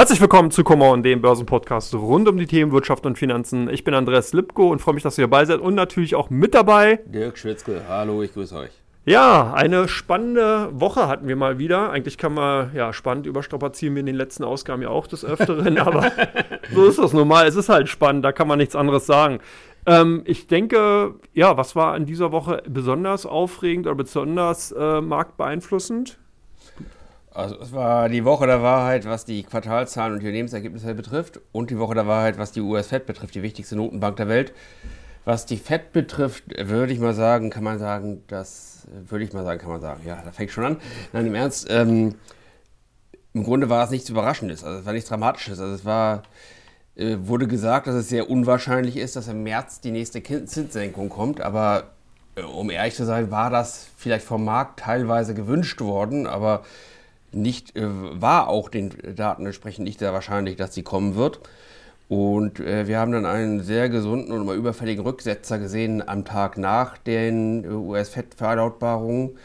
Herzlich willkommen zu Komma und dem Börsenpodcast rund um die Themen Wirtschaft und Finanzen. Ich bin Andreas Lipko und freue mich, dass ihr dabei seid und natürlich auch mit dabei. Dirk Schwitzke, hallo, ich grüße euch. Ja, eine spannende Woche hatten wir mal wieder. Eigentlich kann man, ja, spannend überstrapazieren wir in den letzten Ausgaben ja auch des Öfteren, aber so ist das normal. Es ist halt spannend, da kann man nichts anderes sagen. Ähm, ich denke, ja, was war in dieser Woche besonders aufregend oder besonders äh, marktbeeinflussend? Also es war die Woche der Wahrheit, was die Quartalzahlen und die Unternehmensergebnisse betrifft und die Woche der Wahrheit, was die US-Fed betrifft, die wichtigste Notenbank der Welt. Was die Fed betrifft, würde ich mal sagen, kann man sagen, das würde ich mal sagen, kann man sagen, ja, da fängt schon an. Nein, im Ernst, ähm, im Grunde war es nichts Überraschendes, also es war nichts Dramatisches. Also es war, äh, wurde gesagt, dass es sehr unwahrscheinlich ist, dass im März die nächste Zinssenkung kommt, aber äh, um ehrlich zu sein, war das vielleicht vom Markt teilweise gewünscht worden, aber nicht, äh, war auch den Daten entsprechend nicht sehr wahrscheinlich, dass sie kommen wird. Und äh, wir haben dann einen sehr gesunden und mal überfälligen Rücksetzer gesehen am Tag nach den US-Fed-Verlautbarungen.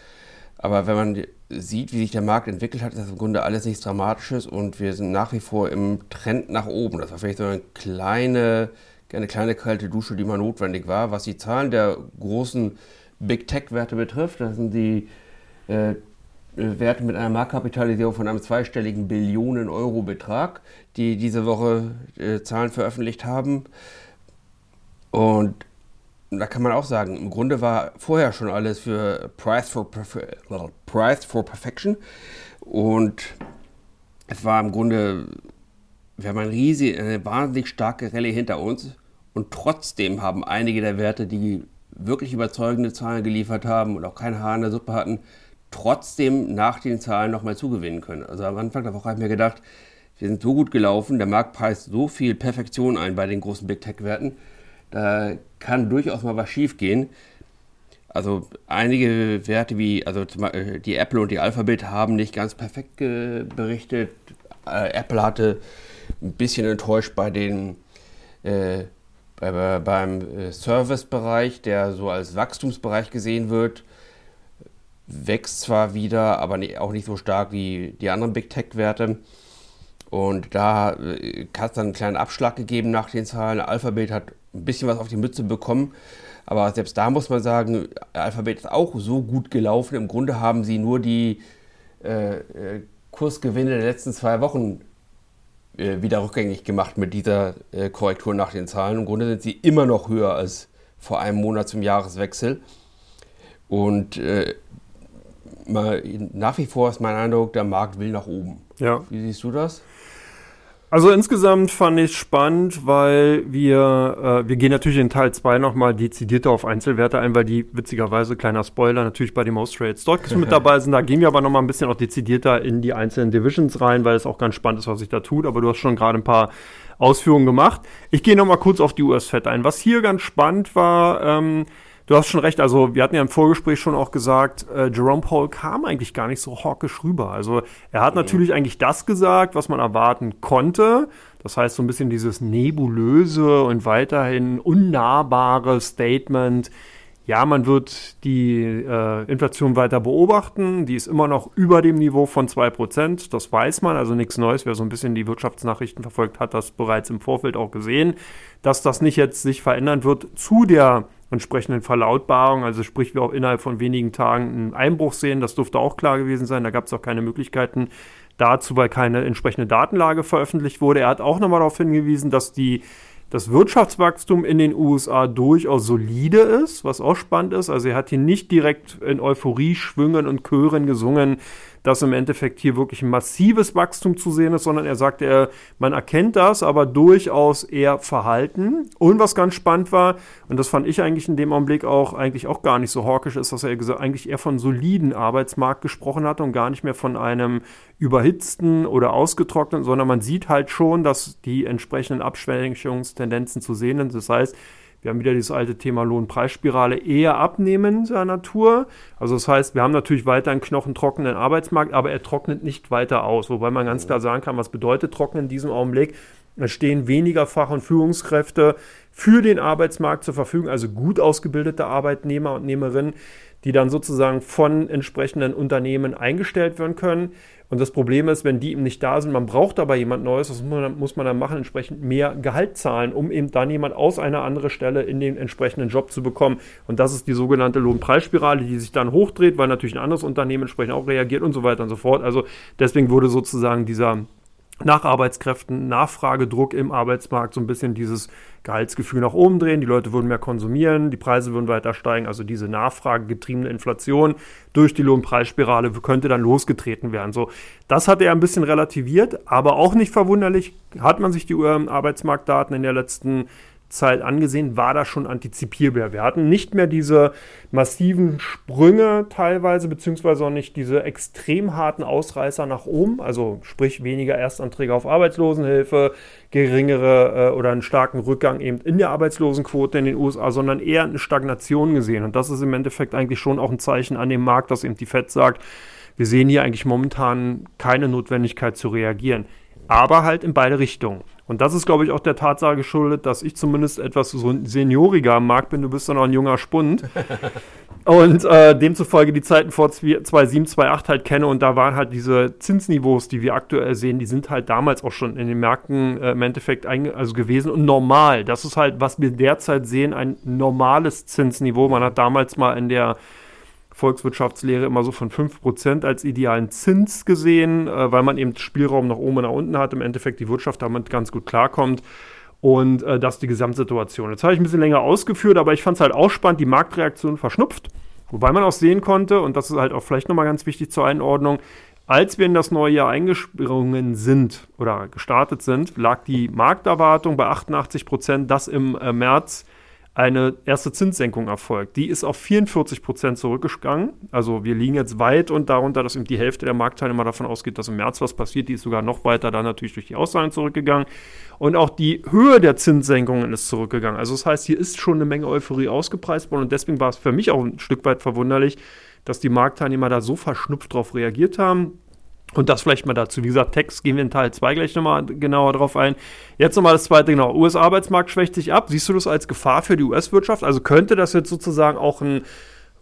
Aber wenn man sieht, wie sich der Markt entwickelt hat, ist das im Grunde alles nichts Dramatisches und wir sind nach wie vor im Trend nach oben. Das war vielleicht so eine kleine, eine kleine kalte Dusche, die mal notwendig war. Was die Zahlen der großen Big Tech-Werte betrifft, das sind die äh, äh, Werte mit einer Marktkapitalisierung von einem zweistelligen Billionen-Euro-Betrag, die diese Woche äh, Zahlen veröffentlicht haben. Und da kann man auch sagen, im Grunde war vorher schon alles für Price for, Price for Perfection. Und es war im Grunde, wir haben eine riesige, eine wahnsinnig starke Rallye hinter uns. Und trotzdem haben einige der Werte, die wirklich überzeugende Zahlen geliefert haben und auch kein Haar in der Suppe hatten, trotzdem nach den Zahlen nochmal zugewinnen können. Also am Anfang der Woche habe ich mir gedacht, wir sind so gut gelaufen, der Markt preist so viel Perfektion ein bei den großen Big Tech-Werten, da kann durchaus mal was schief gehen. Also einige Werte wie also die Apple und die Alphabet haben nicht ganz perfekt berichtet. Äh, Apple hatte ein bisschen enttäuscht bei den äh, bei, beim äh, Service-Bereich, der so als Wachstumsbereich gesehen wird wächst zwar wieder, aber auch nicht so stark wie die anderen Big Tech-Werte. Und da äh, hat es dann einen kleinen Abschlag gegeben nach den Zahlen. Alphabet hat ein bisschen was auf die Mütze bekommen. Aber selbst da muss man sagen, Alphabet ist auch so gut gelaufen. Im Grunde haben sie nur die äh, äh Kursgewinne der letzten zwei Wochen äh, wieder rückgängig gemacht mit dieser äh, Korrektur nach den Zahlen. Im Grunde sind sie immer noch höher als vor einem Monat zum Jahreswechsel. Und äh, nach wie vor ist mein Eindruck, der Markt will nach oben. Ja. Wie siehst du das? Also insgesamt fand ich spannend, weil wir, äh, wir gehen natürlich in Teil 2 nochmal dezidierter auf Einzelwerte ein, weil die witzigerweise, kleiner Spoiler, natürlich bei den Most Traded Stocks mit dabei sind. Da gehen wir aber nochmal ein bisschen auch dezidierter in die einzelnen Divisions rein, weil es auch ganz spannend ist, was sich da tut. Aber du hast schon gerade ein paar Ausführungen gemacht. Ich gehe nochmal kurz auf die US-Fed ein. Was hier ganz spannend war, ähm, du hast schon recht, also wir hatten ja im Vorgespräch schon auch gesagt, äh, Jerome Paul kam eigentlich gar nicht so hawkisch rüber. Also er hat mhm. natürlich eigentlich das gesagt, was man erwarten konnte. Das heißt so ein bisschen dieses nebulöse und weiterhin unnahbare Statement. Ja, man wird die äh, Inflation weiter beobachten. Die ist immer noch über dem Niveau von 2%. Das weiß man, also nichts Neues. Wer so ein bisschen die Wirtschaftsnachrichten verfolgt, hat das bereits im Vorfeld auch gesehen, dass das nicht jetzt sich verändern wird zu der entsprechenden Verlautbarung. Also sprich, wir auch innerhalb von wenigen Tagen einen Einbruch sehen. Das dürfte auch klar gewesen sein. Da gab es auch keine Möglichkeiten dazu, weil keine entsprechende Datenlage veröffentlicht wurde. Er hat auch nochmal darauf hingewiesen, dass die das Wirtschaftswachstum in den USA durchaus solide ist, was auch spannend ist. Also er hat hier nicht direkt in Euphorie schwingen und Chören gesungen, dass im Endeffekt hier wirklich ein massives Wachstum zu sehen ist, sondern er sagt, er, man erkennt das, aber durchaus eher verhalten. Und was ganz spannend war, und das fand ich eigentlich in dem Augenblick auch eigentlich auch gar nicht so hawkisch ist, dass er eigentlich eher von soliden Arbeitsmarkt gesprochen hat und gar nicht mehr von einem überhitzten oder ausgetrockneten, sondern man sieht halt schon, dass die entsprechenden Abschwächungstendenzen zu sehen sind. Das heißt, wir haben wieder dieses alte Thema Lohnpreisspirale eher abnehmender Natur. Also das heißt, wir haben natürlich weiter einen knochentrockenen Arbeitsmarkt, aber er trocknet nicht weiter aus. Wobei man ganz klar sagen kann, was bedeutet trocknen in diesem Augenblick? Es stehen weniger Fach- und Führungskräfte für den Arbeitsmarkt zur Verfügung, also gut ausgebildete Arbeitnehmer und Nehmerinnen, die dann sozusagen von entsprechenden Unternehmen eingestellt werden können. Und das Problem ist, wenn die eben nicht da sind, man braucht aber jemand Neues, das muss man, muss man dann machen, entsprechend mehr Gehalt zahlen, um eben dann jemand aus einer anderen Stelle in den entsprechenden Job zu bekommen. Und das ist die sogenannte Lohnpreisspirale, die sich dann hochdreht, weil natürlich ein anderes Unternehmen entsprechend auch reagiert und so weiter und so fort. Also deswegen wurde sozusagen dieser nach Arbeitskräften, Nachfragedruck im Arbeitsmarkt so ein bisschen dieses Gehaltsgefühl nach oben drehen. Die Leute würden mehr konsumieren, die Preise würden weiter steigen. Also diese nachfragegetriebene Inflation durch die Lohnpreisspirale könnte dann losgetreten werden. So, das hat er ein bisschen relativiert, aber auch nicht verwunderlich hat man sich die Arbeitsmarktdaten in der letzten Zeit angesehen, war das schon antizipierbar. Wir hatten nicht mehr diese massiven Sprünge teilweise, beziehungsweise auch nicht diese extrem harten Ausreißer nach oben, also sprich weniger Erstanträge auf Arbeitslosenhilfe, geringere äh, oder einen starken Rückgang eben in der Arbeitslosenquote in den USA, sondern eher eine Stagnation gesehen. Und das ist im Endeffekt eigentlich schon auch ein Zeichen an dem Markt, dass eben die FED sagt, wir sehen hier eigentlich momentan keine Notwendigkeit zu reagieren. Aber halt in beide Richtungen. Und das ist, glaube ich, auch der Tatsache geschuldet, dass ich zumindest etwas so senioriger am Markt bin. Du bist dann auch ein junger Spund. und äh, demzufolge die Zeiten vor 2007, 2008 halt kenne. Und da waren halt diese Zinsniveaus, die wir aktuell sehen, die sind halt damals auch schon in den Märkten äh, im Endeffekt also gewesen und normal. Das ist halt, was wir derzeit sehen, ein normales Zinsniveau. Man hat damals mal in der Volkswirtschaftslehre immer so von 5% als idealen Zins gesehen, äh, weil man eben Spielraum nach oben und nach unten hat, im Endeffekt die Wirtschaft damit ganz gut klarkommt. Und äh, das ist die Gesamtsituation. Jetzt habe ich ein bisschen länger ausgeführt, aber ich fand es halt auch spannend, die Marktreaktion verschnupft. Wobei man auch sehen konnte, und das ist halt auch vielleicht nochmal ganz wichtig zur Einordnung, als wir in das neue Jahr eingesprungen sind oder gestartet sind, lag die Markterwartung bei 88 Prozent, dass im äh, März eine erste Zinssenkung erfolgt. Die ist auf 44 Prozent zurückgegangen. Also wir liegen jetzt weit und darunter, dass eben die Hälfte der Marktteilnehmer davon ausgeht, dass im März was passiert. Die ist sogar noch weiter dann natürlich durch die Aussagen zurückgegangen. Und auch die Höhe der Zinssenkungen ist zurückgegangen. Also das heißt, hier ist schon eine Menge Euphorie ausgepreist worden und deswegen war es für mich auch ein Stück weit verwunderlich, dass die Marktteilnehmer da so verschnupft darauf reagiert haben. Und das vielleicht mal dazu. Wie gesagt, Text gehen wir in Teil 2 gleich nochmal genauer drauf ein. Jetzt nochmal das zweite, genau. US-Arbeitsmarkt schwächt sich ab. Siehst du das als Gefahr für die US-Wirtschaft? Also könnte das jetzt sozusagen auch ein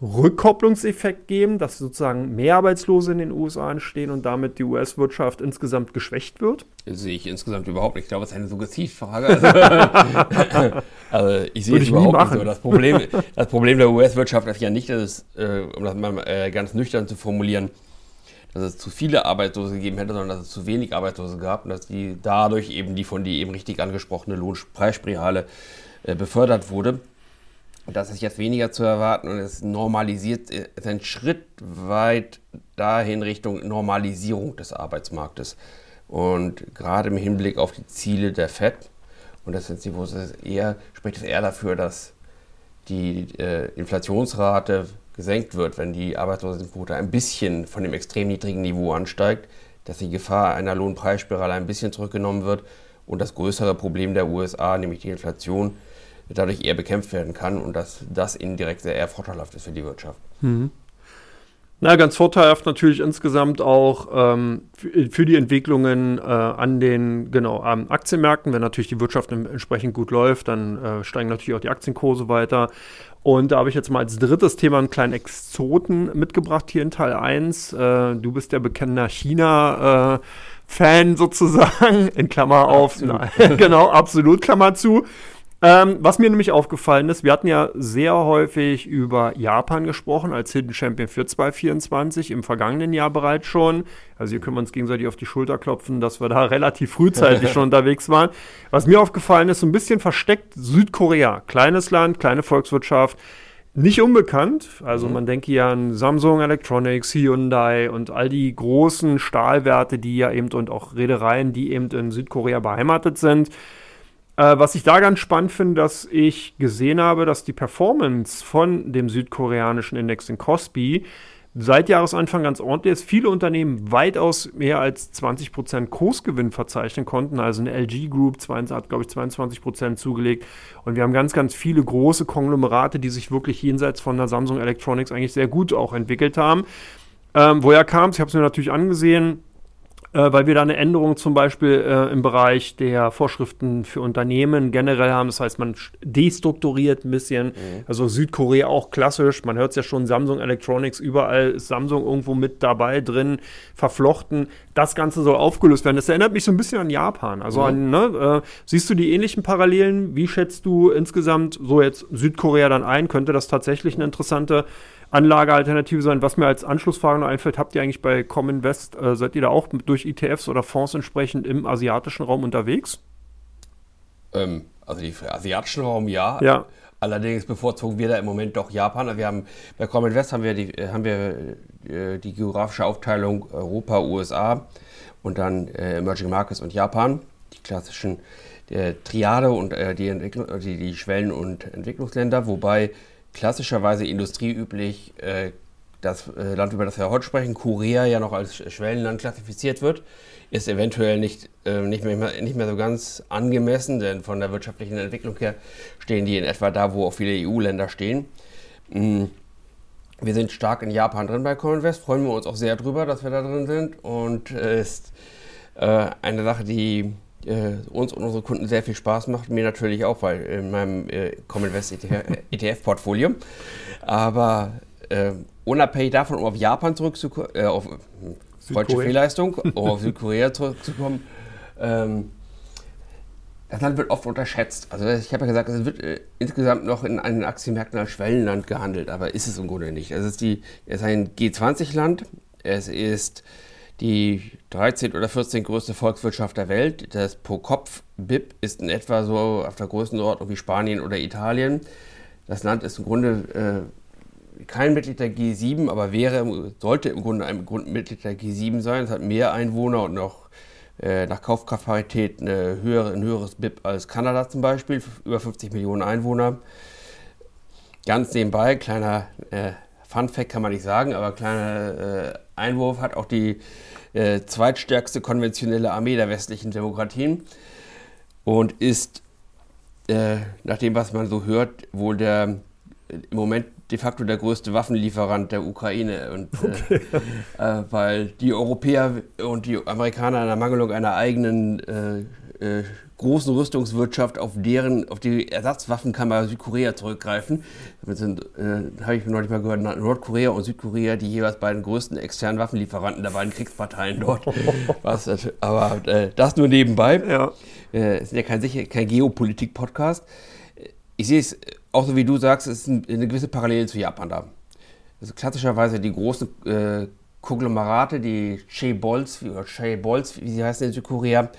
Rückkopplungseffekt geben, dass sozusagen mehr Arbeitslose in den USA entstehen und damit die US-Wirtschaft insgesamt geschwächt wird? Das sehe ich insgesamt überhaupt nicht. Ich glaube, es ist eine Suggestivfrage. Also, also ich sehe es überhaupt nicht so. Das Problem, das Problem der US-Wirtschaft ist ja nicht, dass es, äh, um das mal äh, ganz nüchtern zu formulieren, dass es zu viele Arbeitslose gegeben hätte, sondern dass es zu wenig Arbeitslose gab und dass die dadurch eben die von die eben richtig angesprochene Lohnpreisspirale äh, befördert wurde. Das ist jetzt weniger zu erwarten und es normalisiert, äh, ist ein Schritt weit dahin Richtung Normalisierung des Arbeitsmarktes. Und gerade im Hinblick auf die Ziele der FED, und das sind sie, wo es eher, spricht es eher dafür, dass die äh, Inflationsrate gesenkt wird, wenn die Arbeitslosenquote ein bisschen von dem extrem niedrigen Niveau ansteigt, dass die Gefahr einer Lohnpreisspirale ein bisschen zurückgenommen wird und das größere Problem der USA, nämlich die Inflation, dadurch eher bekämpft werden kann und dass das indirekt sehr eher vorteilhaft ist für die Wirtschaft. Mhm. Na, ganz vorteilhaft natürlich insgesamt auch ähm, für, für, die Entwicklungen äh, an den genau, ähm, Aktienmärkten. Wenn natürlich die Wirtschaft entsprechend gut läuft, dann äh, steigen natürlich auch die Aktienkurse weiter. Und da habe ich jetzt mal als drittes Thema einen kleinen Exoten mitgebracht hier in Teil 1. Äh, du bist der bekannter China- Fan sozusagen, in Klammer auf, absolut. genau, absolut, Klammer zu. Ähm, was mir nämlich aufgefallen ist, wir hatten ja sehr häufig über Japan gesprochen als Hidden Champion für 2024, im vergangenen Jahr bereits schon. Also hier können wir uns gegenseitig auf die Schulter klopfen, dass wir da relativ frühzeitig schon unterwegs waren. Was mir aufgefallen ist, so ein bisschen versteckt Südkorea. Kleines Land, kleine Volkswirtschaft. Nicht unbekannt, also mhm. man denke ja an Samsung Electronics, Hyundai und all die großen Stahlwerte, die ja eben und auch Reedereien, die eben in Südkorea beheimatet sind. Äh, was ich da ganz spannend finde, dass ich gesehen habe, dass die Performance von dem südkoreanischen Index in Kospi seit Jahresanfang ganz ordentlich ist. Viele Unternehmen weitaus mehr als 20% Kursgewinn verzeichnen konnten. Also eine LG Group hat, glaube ich, 22% zugelegt. Und wir haben ganz, ganz viele große Konglomerate, die sich wirklich jenseits von der Samsung Electronics eigentlich sehr gut auch entwickelt haben. Ähm, woher kam es? Ich habe es mir natürlich angesehen. Äh, weil wir da eine Änderung zum Beispiel äh, im Bereich der Vorschriften für Unternehmen generell haben. Das heißt, man destrukturiert ein bisschen. Mhm. Also Südkorea auch klassisch. Man hört es ja schon, Samsung Electronics, überall ist Samsung irgendwo mit dabei drin, verflochten. Das Ganze soll aufgelöst werden. Das erinnert mich so ein bisschen an Japan. Also mhm. an, ne, äh, siehst du die ähnlichen Parallelen? Wie schätzt du insgesamt so jetzt Südkorea dann ein? Könnte das tatsächlich eine interessante Anlagealternative sein. Was mir als Anschlussfrage noch einfällt, habt ihr eigentlich bei Cominvest, äh, seid ihr da auch durch ETFs oder Fonds entsprechend im asiatischen Raum unterwegs? Ähm, also die asiatischen Raum ja. Ja. Allerdings bevorzugen wir da im Moment doch Japan. Also wir haben bei Cominvest haben wir die, haben wir äh, die geografische Aufteilung Europa, USA und dann äh, Emerging Markets und Japan, die klassischen äh, Triade und äh, die, die, die Schwellen- und Entwicklungsländer, wobei klassischerweise industrieüblich äh, das äh, Land, über das wir heute sprechen, Korea ja noch als Schwellenland klassifiziert wird, ist eventuell nicht, äh, nicht, mehr, nicht mehr so ganz angemessen, denn von der wirtschaftlichen Entwicklung her stehen die in etwa da, wo auch viele EU-Länder stehen. Mhm. Wir sind stark in Japan drin bei Coinvest, freuen wir uns auch sehr drüber, dass wir da drin sind und äh, ist äh, eine Sache, die äh, uns und unsere Kunden sehr viel Spaß macht. Mir natürlich auch, weil in meinem äh, Commonwealth ETF-Portfolio. Aber äh, unabhängig davon, um auf Japan zurückzukommen, äh, auf deutsche Fehlleistung, um auf Südkorea zurückzukommen, ähm, das Land wird oft unterschätzt. Also ich habe ja gesagt, es wird äh, insgesamt noch in einen Aktienmärkten als Schwellenland gehandelt, aber ist es im Grunde nicht. Es ist, die, es ist ein G20-Land, es ist die 13 oder 14 größte Volkswirtschaft der Welt. Das Pro-Kopf-BIP ist in etwa so auf der Größenordnung wie Spanien oder Italien. Das Land ist im Grunde äh, kein Mitglied der G7, aber wäre, sollte im Grunde ein Mitglied der G7 sein. Es hat mehr Einwohner und noch äh, nach Kaufkraftparität eine höhere, ein höheres BIP als Kanada zum Beispiel, über 50 Millionen Einwohner. Ganz nebenbei, kleiner äh, Fun Fact kann man nicht sagen, aber kleiner äh, Einwurf hat auch die äh, zweitstärkste konventionelle Armee der westlichen Demokratien und ist, äh, nach dem, was man so hört, wohl der äh, im Moment de facto der größte Waffenlieferant der Ukraine. Und, äh, okay. äh, weil die Europäer und die Amerikaner in der Mangelung einer eigenen äh, äh, großen Rüstungswirtschaft auf deren, auf die Ersatzwaffenkammer Südkorea zurückgreifen. Das sind, äh, habe ich neulich mal gehört, Nordkorea und Südkorea, die jeweils beiden größten externen Waffenlieferanten der beiden Kriegsparteien dort. Was, aber äh, das nur nebenbei. Ja. Äh, ist ja kein, kein Geopolitik-Podcast. Ich sehe es auch so wie du sagst, es ist eine gewisse Parallele zu Japan da. Also klassischerweise die großen äh, Konglomerate, die oder Chaebols, wie sie heißen in Südkorea,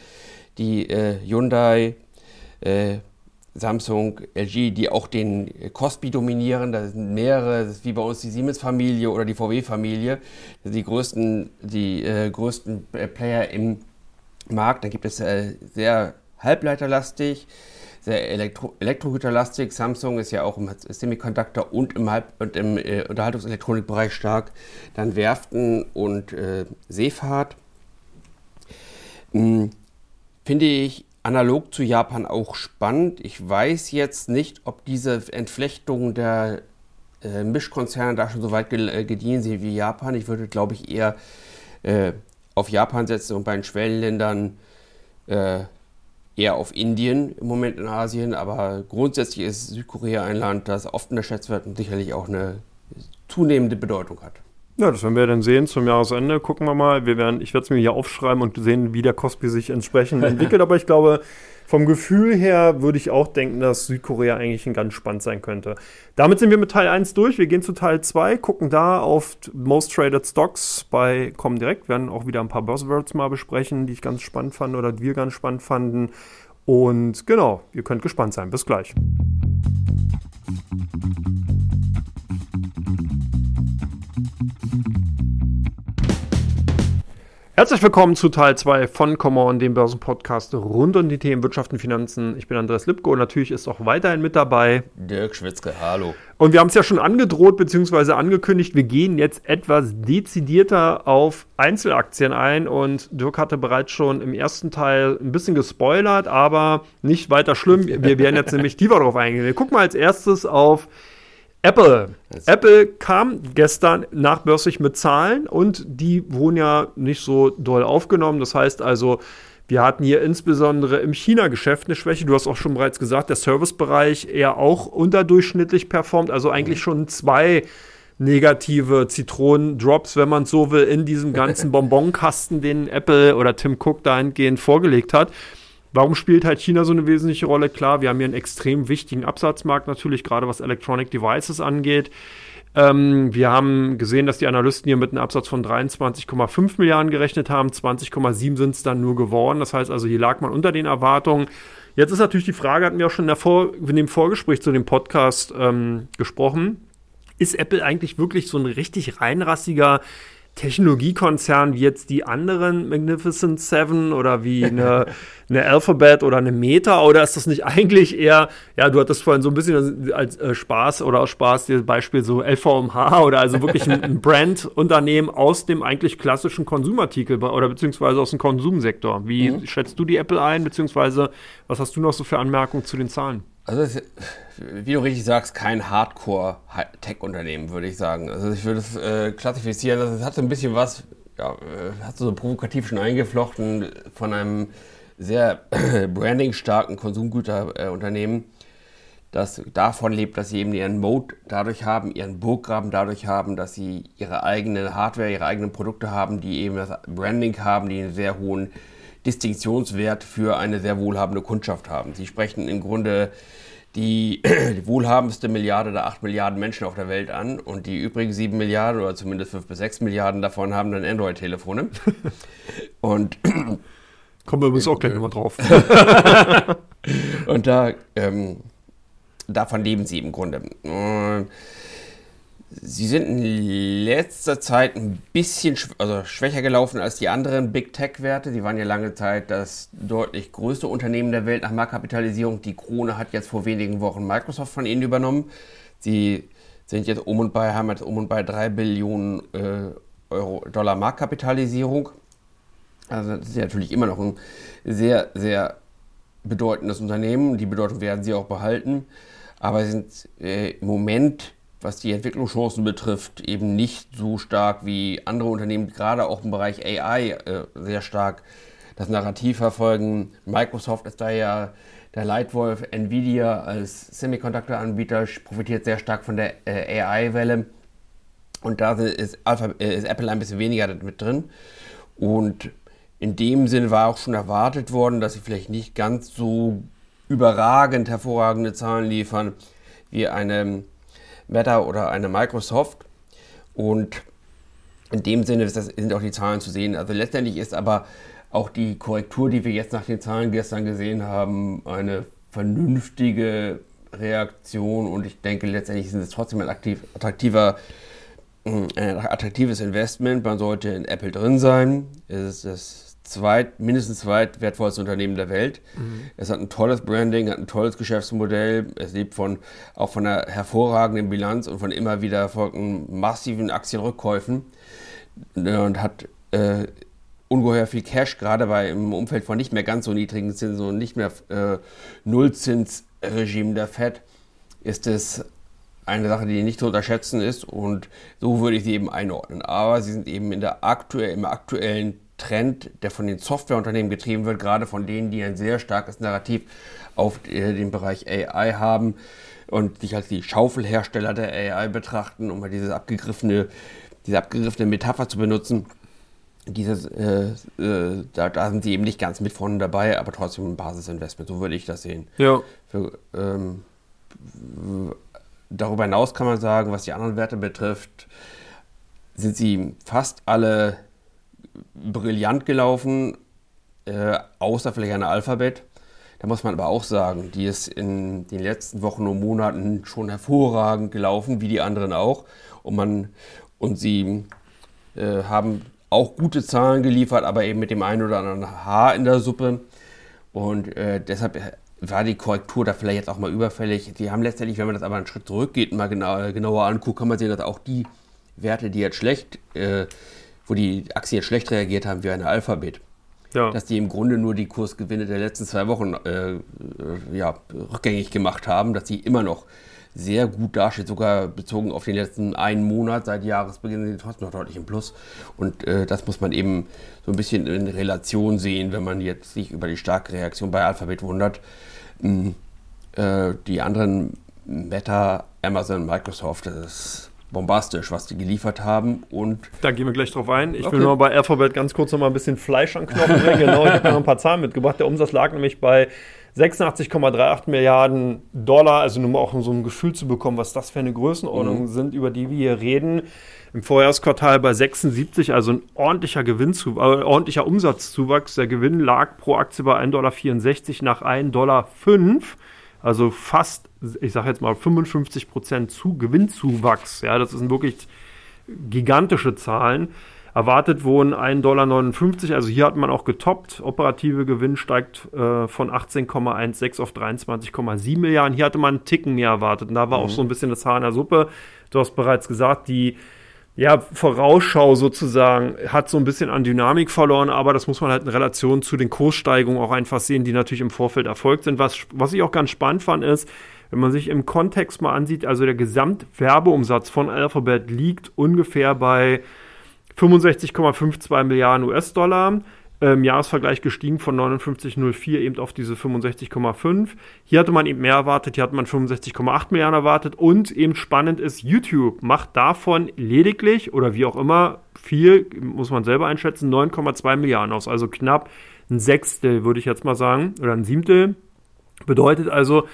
die äh, Hyundai, äh, Samsung, LG, die auch den Kospi dominieren. Da sind mehrere, das ist wie bei uns die Siemens-Familie oder die VW-Familie, die größten, die äh, größten äh, Player im Markt. Da gibt es äh, sehr halbleiterlastig, sehr Elektro Elektrogüterlastig. Samsung ist ja auch im Semiconductor und im, Halb und im äh, Unterhaltungselektronikbereich stark. Dann Werften und äh, Seefahrt. Hm finde ich analog zu Japan auch spannend. Ich weiß jetzt nicht, ob diese Entflechtung der äh, Mischkonzerne da schon so weit äh, gediehen sind wie Japan. Ich würde, glaube ich, eher äh, auf Japan setzen und bei den Schwellenländern äh, eher auf Indien im Moment in Asien. Aber grundsätzlich ist Südkorea ein Land, das oft unterschätzt wird und sicherlich auch eine zunehmende Bedeutung hat. Ja, das werden wir dann sehen zum Jahresende. Gucken wir mal. Wir werden, ich werde es mir hier aufschreiben und sehen, wie der Cosby sich entsprechend entwickelt. Aber ich glaube, vom Gefühl her würde ich auch denken, dass Südkorea eigentlich ganz spannend sein könnte. Damit sind wir mit Teil 1 durch. Wir gehen zu Teil 2, gucken da auf Most Traded Stocks bei Comdirect. Wir werden auch wieder ein paar Buzzwords mal besprechen, die ich ganz spannend fand oder die wir ganz spannend fanden. Und genau, ihr könnt gespannt sein. Bis gleich. Herzlich willkommen zu Teil 2 von Come On, dem Börsenpodcast rund um die Themen Wirtschaft und Finanzen. Ich bin Andreas Lipko und natürlich ist auch weiterhin mit dabei Dirk Schwitzke, hallo. Und wir haben es ja schon angedroht bzw. angekündigt, wir gehen jetzt etwas dezidierter auf Einzelaktien ein und Dirk hatte bereits schon im ersten Teil ein bisschen gespoilert, aber nicht weiter schlimm. Wir werden jetzt nämlich tiefer darauf eingehen. Wir gucken mal als erstes auf Apple. Jetzt. Apple kam gestern nachbörslich mit Zahlen und die wurden ja nicht so doll aufgenommen. Das heißt also, wir hatten hier insbesondere im China-Geschäft eine Schwäche. Du hast auch schon bereits gesagt, der Servicebereich eher auch unterdurchschnittlich performt. Also eigentlich mhm. schon zwei negative Zitronendrops, wenn man so will, in diesem ganzen Bonbonkasten, den Apple oder Tim Cook dahingehend vorgelegt hat. Warum spielt halt China so eine wesentliche Rolle? Klar, wir haben hier einen extrem wichtigen Absatzmarkt natürlich, gerade was Electronic Devices angeht. Ähm, wir haben gesehen, dass die Analysten hier mit einem Absatz von 23,5 Milliarden gerechnet haben. 20,7 sind es dann nur geworden. Das heißt also, hier lag man unter den Erwartungen. Jetzt ist natürlich die Frage, hatten wir auch schon in, Vor in dem Vorgespräch zu dem Podcast ähm, gesprochen. Ist Apple eigentlich wirklich so ein richtig reinrassiger Technologiekonzern wie jetzt die anderen Magnificent Seven oder wie eine, eine Alphabet oder eine Meta oder ist das nicht eigentlich eher, ja, du hattest vorhin so ein bisschen als äh, Spaß oder aus Spaß das Beispiel so LVMH oder also wirklich ein, ein Brandunternehmen aus dem eigentlich klassischen Konsumartikel oder beziehungsweise aus dem Konsumsektor. Wie mhm. schätzt du die Apple ein, beziehungsweise was hast du noch so für Anmerkungen zu den Zahlen? Also, wie du richtig sagst, kein Hardcore-Tech-Unternehmen, würde ich sagen. Also, ich würde es äh, klassifizieren, also, es hat so ein bisschen was, ja, äh, hat so provokativ schon eingeflochten von einem sehr branding-starken Konsumgüterunternehmen, das davon lebt, dass sie eben ihren Mode dadurch haben, ihren Burggraben dadurch haben, dass sie ihre eigene Hardware, ihre eigenen Produkte haben, die eben das Branding haben, die einen sehr hohen Distinktionswert für eine sehr wohlhabende Kundschaft haben. Sie sprechen im Grunde die, die wohlhabendste Milliarde der 8 Milliarden Menschen auf der Welt an und die übrigen 7 Milliarden oder zumindest 5 bis 6 Milliarden davon haben dann Android-Telefone. und Kommen wir übrigens auch gleich nochmal drauf. und da, ähm, davon leben sie im Grunde. Sie sind in letzter Zeit ein bisschen also schwächer gelaufen als die anderen Big Tech-Werte. Sie waren ja lange Zeit das deutlich größte Unternehmen der Welt nach Marktkapitalisierung. Die Krone hat jetzt vor wenigen Wochen Microsoft von ihnen übernommen. Sie sind jetzt um und bei, haben jetzt um und bei 3 Billionen äh, Euro, Dollar Marktkapitalisierung. Also das ist natürlich immer noch ein sehr, sehr bedeutendes Unternehmen. Die Bedeutung werden sie auch behalten. Aber sie sind äh, im Moment was die Entwicklungschancen betrifft, eben nicht so stark wie andere Unternehmen, gerade auch im Bereich AI äh, sehr stark das Narrativ verfolgen. Microsoft ist da ja der Leitwolf, Nvidia als Semiconductor-Anbieter profitiert sehr stark von der äh, AI-Welle. Und da ist, Alpha, äh, ist Apple ein bisschen weniger mit drin. Und in dem Sinne war auch schon erwartet worden, dass sie vielleicht nicht ganz so überragend hervorragende Zahlen liefern wie eine Meta oder eine Microsoft. Und in dem Sinne sind auch die Zahlen zu sehen. Also letztendlich ist aber auch die Korrektur, die wir jetzt nach den Zahlen gestern gesehen haben, eine vernünftige Reaktion und ich denke letztendlich sind es trotzdem ein aktiv, attraktiver, ein attraktives Investment. Man sollte in Apple drin sein. Es ist das zweit, mindestens zweitwertvollste Unternehmen der Welt. Mhm. Es hat ein tolles Branding, hat ein tolles Geschäftsmodell. Es lebt von, auch von einer hervorragenden Bilanz und von immer wieder erfolgten massiven Aktienrückkäufen und hat äh, ungeheuer viel Cash, gerade bei im Umfeld von nicht mehr ganz so niedrigen Zinsen und nicht mehr äh, Nullzinsregime der Fed, ist es eine Sache, die nicht zu unterschätzen ist und so würde ich sie eben einordnen. Aber sie sind eben in der aktuell, im aktuellen Trend, der von den Softwareunternehmen getrieben wird, gerade von denen, die ein sehr starkes Narrativ auf äh, den Bereich AI haben und sich als die Schaufelhersteller der AI betrachten, um mal diese abgegriffene, diese abgegriffene Metapher zu benutzen. Dieses, äh, äh, da, da, sind sie eben nicht ganz mit vorne dabei, aber trotzdem ein Basisinvestment, so würde ich das sehen. Ja. Für, ähm, darüber hinaus kann man sagen, was die anderen Werte betrifft, sind sie fast alle brillant gelaufen, äh, außer vielleicht eine Alphabet. Da muss man aber auch sagen, die ist in den letzten Wochen und Monaten schon hervorragend gelaufen, wie die anderen auch. Und, man, und sie äh, haben auch gute Zahlen geliefert, aber eben mit dem einen oder anderen Haar in der Suppe. Und äh, deshalb war die Korrektur da vielleicht jetzt auch mal überfällig. Die haben letztendlich, wenn man das aber einen Schritt zurückgeht mal genau, genauer anguckt, kann man sehen, dass auch die Werte, die jetzt schlecht äh, wo die Aktien schlecht reagiert haben wie eine Alphabet. Ja. Dass die im Grunde nur die Kursgewinne der letzten zwei Wochen äh, äh, ja, rückgängig gemacht haben, dass sie immer noch sehr gut dasteht, sogar bezogen auf den letzten einen Monat seit Jahresbeginn, sind trotzdem noch deutlich im Plus. Und äh, das muss man eben so ein bisschen in Relation sehen, wenn man jetzt sich über die starke Reaktion bei Alphabet wundert. Ähm, äh, die anderen Meta, Amazon, Microsoft, das ist bombastisch, was die geliefert haben. Und da gehen wir gleich drauf ein. Ich okay. will nur bei Alphabet ganz kurz noch mal ein bisschen Fleisch an Knochen bringen. genau, ich habe noch ein paar Zahlen mitgebracht. Der Umsatz lag nämlich bei 86,38 Milliarden Dollar, also nur mal auch um so ein Gefühl zu bekommen, was das für eine Größenordnung mhm. sind, über die wir hier reden. Im Vorjahresquartal bei 76, also ein ordentlicher Gewinnzu äh, ordentlicher Umsatzzuwachs. Der Gewinn lag pro Aktie bei 1,64 Dollar nach 1,05 Dollar. Also fast, ich sage jetzt mal 55 Prozent zu Gewinnzuwachs. Ja, das sind wirklich gigantische Zahlen. Erwartet wurden 1,59 Dollar, also hier hat man auch getoppt. Operative Gewinn steigt äh, von 18,16 auf 23,7 Milliarden. Hier hatte man einen Ticken mehr erwartet und da war mhm. auch so ein bisschen das Haar in der Suppe. Du hast bereits gesagt, die ja, Vorausschau sozusagen hat so ein bisschen an Dynamik verloren, aber das muss man halt in Relation zu den Kurssteigungen auch einfach sehen, die natürlich im Vorfeld erfolgt sind. Was, was ich auch ganz spannend fand, ist, wenn man sich im Kontext mal ansieht, also der Gesamtwerbeumsatz von Alphabet liegt ungefähr bei 65,52 Milliarden US-Dollar. Im Jahresvergleich gestiegen von 59,04 eben auf diese 65,5. Hier hatte man eben mehr erwartet, hier hat man 65,8 Milliarden erwartet und eben spannend ist, YouTube macht davon lediglich oder wie auch immer viel, muss man selber einschätzen, 9,2 Milliarden aus, also knapp ein Sechstel, würde ich jetzt mal sagen, oder ein Siebtel. Bedeutet also,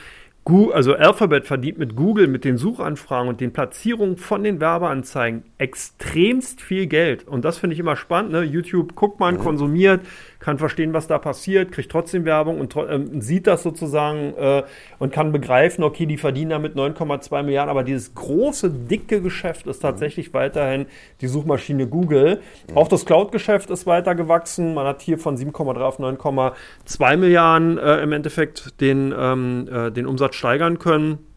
also Alphabet verdient mit Google, mit den Suchanfragen und den Platzierungen von den Werbeanzeigen extremst viel Geld. Und das finde ich immer spannend. Ne? YouTube guckt man, konsumiert, kann verstehen, was da passiert, kriegt trotzdem Werbung und äh, sieht das sozusagen äh, und kann begreifen, okay, die verdienen damit 9,2 Milliarden, aber dieses große, dicke Geschäft ist tatsächlich weiterhin die Suchmaschine Google. Auch das Cloud-Geschäft ist weiter gewachsen. Man hat hier von 7,3 auf 9,2 Milliarden äh, im Endeffekt den, ähm, äh, den Umsatz steigern können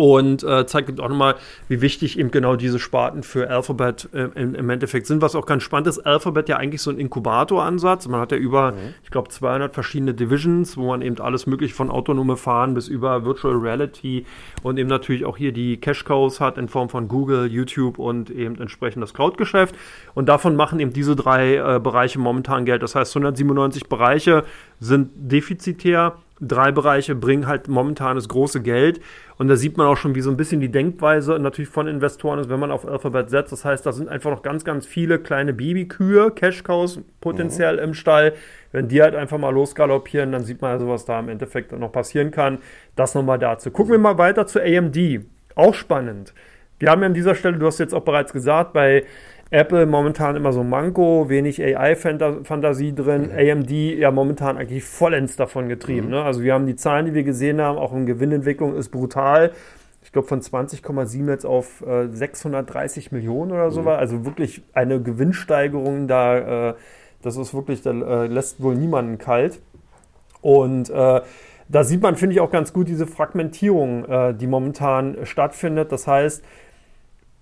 und äh, zeigt eben auch nochmal, wie wichtig eben genau diese Sparten für Alphabet äh, im, im, Endeffekt sind. Was auch ganz spannend ist, Alphabet ja eigentlich so ein Inkubatoransatz. Man hat ja über, mhm. ich glaube, 200 verschiedene Divisions, wo man eben alles mögliche von autonome Fahren bis über Virtual Reality und eben natürlich auch hier die Cash Cows hat in Form von Google, YouTube und eben entsprechend das Cloud-Geschäft. Und davon machen eben diese drei äh, Bereiche momentan Geld. Das heißt, 197 Bereiche sind defizitär drei Bereiche bringen halt momentan das große Geld. Und da sieht man auch schon, wie so ein bisschen die Denkweise natürlich von Investoren ist, wenn man auf Alphabet setzt. Das heißt, da sind einfach noch ganz, ganz viele kleine Babykühe, Cash-Cows potenziell mhm. im Stall. Wenn die halt einfach mal losgaloppieren, dann sieht man also, was da im Endeffekt noch passieren kann. Das nochmal dazu. Gucken wir mal weiter zu AMD. Auch spannend. Wir haben ja an dieser Stelle, du hast jetzt auch bereits gesagt, bei Apple momentan immer so Manko, wenig AI-Fantasie drin. Mhm. AMD ja momentan eigentlich vollends davon getrieben. Mhm. Ne? Also wir haben die Zahlen, die wir gesehen haben, auch in Gewinnentwicklung ist brutal. Ich glaube von 20,7 jetzt auf äh, 630 Millionen oder so mhm. war. Also wirklich eine Gewinnsteigerung da. Äh, das ist wirklich, da äh, lässt wohl niemanden kalt. Und äh, da sieht man, finde ich, auch ganz gut diese Fragmentierung, äh, die momentan stattfindet. Das heißt,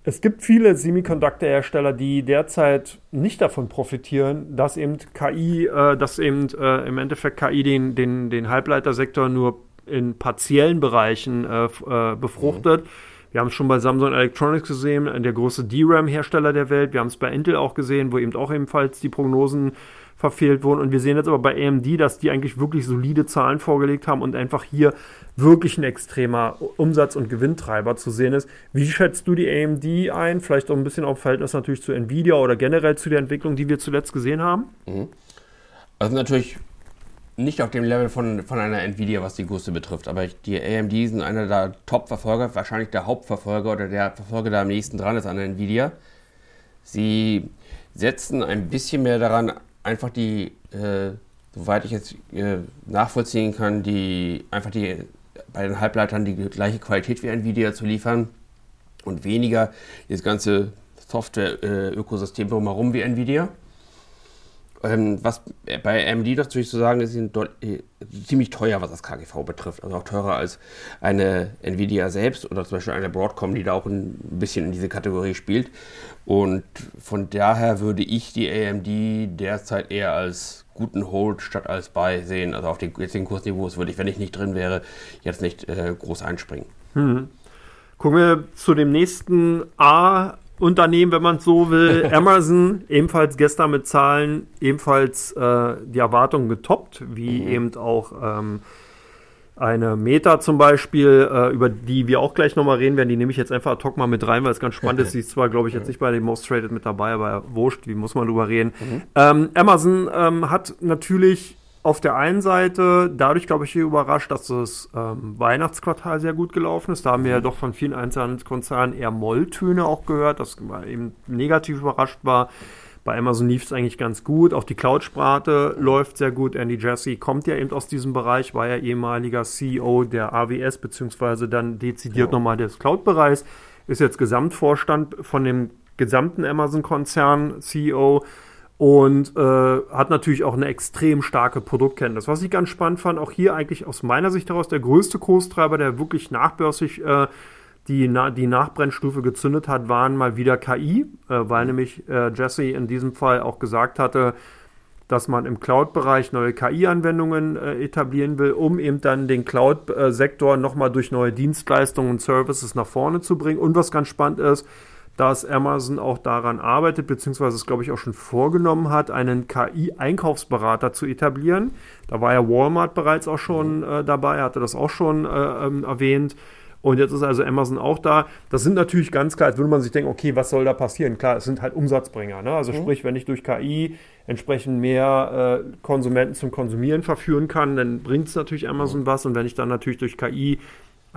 es gibt viele Semiconductor-Hersteller, die derzeit nicht davon profitieren, dass eben KI, äh, dass eben äh, im Endeffekt KI den, den, den Halbleitersektor nur in partiellen Bereichen äh, äh befruchtet. Mhm. Wir haben es schon bei Samsung Electronics gesehen, der große DRAM-Hersteller der Welt. Wir haben es bei Intel auch gesehen, wo eben auch ebenfalls die Prognosen verfehlt wurden. Und wir sehen jetzt aber bei AMD, dass die eigentlich wirklich solide Zahlen vorgelegt haben und einfach hier wirklich ein extremer Umsatz- und Gewinntreiber zu sehen ist. Wie schätzt du die AMD ein? Vielleicht auch ein bisschen auf Verhältnis natürlich zu Nvidia oder generell zu der Entwicklung, die wir zuletzt gesehen haben? Mhm. Also natürlich nicht auf dem Level von, von einer Nvidia, was die Größe betrifft, aber die AMD sind einer der Top-Verfolger, wahrscheinlich der Hauptverfolger oder der Verfolger, der am nächsten dran ist an Nvidia. Sie setzen ein bisschen mehr daran, einfach die, äh, soweit ich jetzt äh, nachvollziehen kann, die einfach die bei den Halbleitern die gleiche Qualität wie Nvidia zu liefern und weniger das ganze Software-Ökosystem äh, drumherum wie Nvidia. Ähm, was bei AMD natürlich zu sagen ist, sind äh, ziemlich teuer, was das KGV betrifft. Also auch teurer als eine Nvidia selbst oder zum Beispiel eine Broadcom, die da auch ein bisschen in diese Kategorie spielt. Und von daher würde ich die AMD derzeit eher als guten Hold statt als Buy sehen. Also auf den jetzigen Kursniveaus würde ich, wenn ich nicht drin wäre, jetzt nicht äh, groß einspringen. Hm. Gucken wir zu dem nächsten A. Unternehmen, wenn man es so will, Amazon, ebenfalls gestern mit Zahlen, ebenfalls äh, die Erwartungen getoppt, wie mhm. eben auch ähm, eine Meta zum Beispiel, äh, über die wir auch gleich nochmal reden werden. Die nehme ich jetzt einfach ad hoc mal mit rein, weil es ganz spannend ist. Sie ist zwar, glaube ich, jetzt nicht bei den Most Traded mit dabei, aber wurscht, wie muss man drüber reden. Mhm. Ähm, Amazon ähm, hat natürlich auf der einen Seite dadurch, glaube ich, überrascht, dass das ähm, Weihnachtsquartal sehr gut gelaufen ist. Da haben wir ja mhm. doch von vielen Einzelhandelskonzernen eher Molltöne auch gehört, das eben negativ überrascht war. Bei Amazon lief es eigentlich ganz gut. Auch die Cloud-Sparte läuft sehr gut. Andy Jassy kommt ja eben aus diesem Bereich, war ja ehemaliger CEO der AWS, beziehungsweise dann dezidiert ja. nochmal des Cloud-Bereichs. Ist jetzt Gesamtvorstand von dem gesamten Amazon-Konzern, CEO und äh, hat natürlich auch eine extrem starke Produktkenntnis. Was ich ganz spannend fand, auch hier eigentlich aus meiner Sicht heraus der größte Kurstreiber, der wirklich nachbörslich äh, die, na, die Nachbrennstufe gezündet hat, waren mal wieder KI, äh, weil nämlich äh, Jesse in diesem Fall auch gesagt hatte, dass man im Cloud-Bereich neue KI-Anwendungen äh, etablieren will, um eben dann den Cloud-Sektor nochmal durch neue Dienstleistungen und Services nach vorne zu bringen. Und was ganz spannend ist, dass Amazon auch daran arbeitet, beziehungsweise es, glaube ich, auch schon vorgenommen hat, einen KI-Einkaufsberater zu etablieren. Da war ja Walmart bereits auch schon äh, dabei, hatte das auch schon äh, ähm, erwähnt. Und jetzt ist also Amazon auch da. Das sind natürlich ganz klar, jetzt würde man sich denken, okay, was soll da passieren? Klar, es sind halt Umsatzbringer. Ne? Also mhm. sprich, wenn ich durch KI entsprechend mehr äh, Konsumenten zum Konsumieren verführen kann, dann bringt es natürlich Amazon was. Und wenn ich dann natürlich durch KI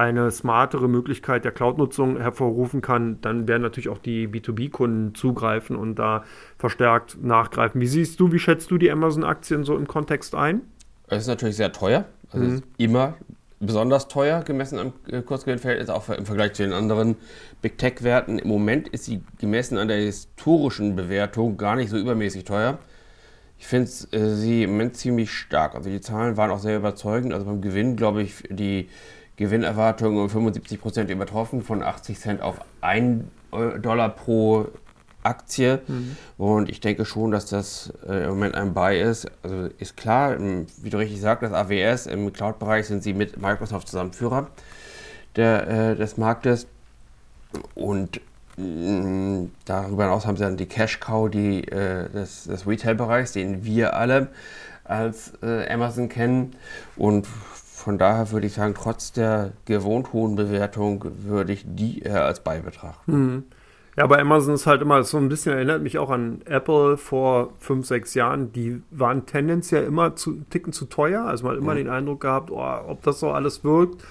eine smartere Möglichkeit der Cloud-Nutzung hervorrufen kann, dann werden natürlich auch die B2B-Kunden zugreifen und da verstärkt nachgreifen. Wie siehst du, wie schätzt du die Amazon-Aktien so im Kontext ein? Es ist natürlich sehr teuer. Also mhm. immer besonders teuer gemessen am äh, Kursgewinnverhältnis, auch im Vergleich zu den anderen Big Tech-Werten. Im Moment ist sie gemessen an der historischen Bewertung gar nicht so übermäßig teuer. Ich finde äh, sie im Moment ziemlich stark. Also die Zahlen waren auch sehr überzeugend. Also beim Gewinn, glaube ich, die Gewinnerwartungen um 75 Prozent übertroffen, von 80 Cent auf 1 Dollar pro Aktie. Mhm. Und ich denke schon, dass das äh, im Moment ein Buy ist. Also ist klar, wie du richtig sagst, das AWS im Cloud-Bereich sind sie mit Microsoft zusammen Führer der, äh, des Marktes. Und mh, darüber hinaus haben sie dann die Cash Cow die, äh, des, des Retail-Bereichs, den wir alle als äh, Amazon kennen. Und von daher würde ich sagen, trotz der gewohnt hohen Bewertung würde ich die eher als Buy betrachten. Mhm. Ja, bei Amazon ist halt immer so ein bisschen, erinnert mich auch an Apple vor fünf, sechs Jahren. Die waren tendenziell immer zu Ticken zu teuer. Also man hat immer mhm. den Eindruck gehabt, oh, ob das so alles wirkt.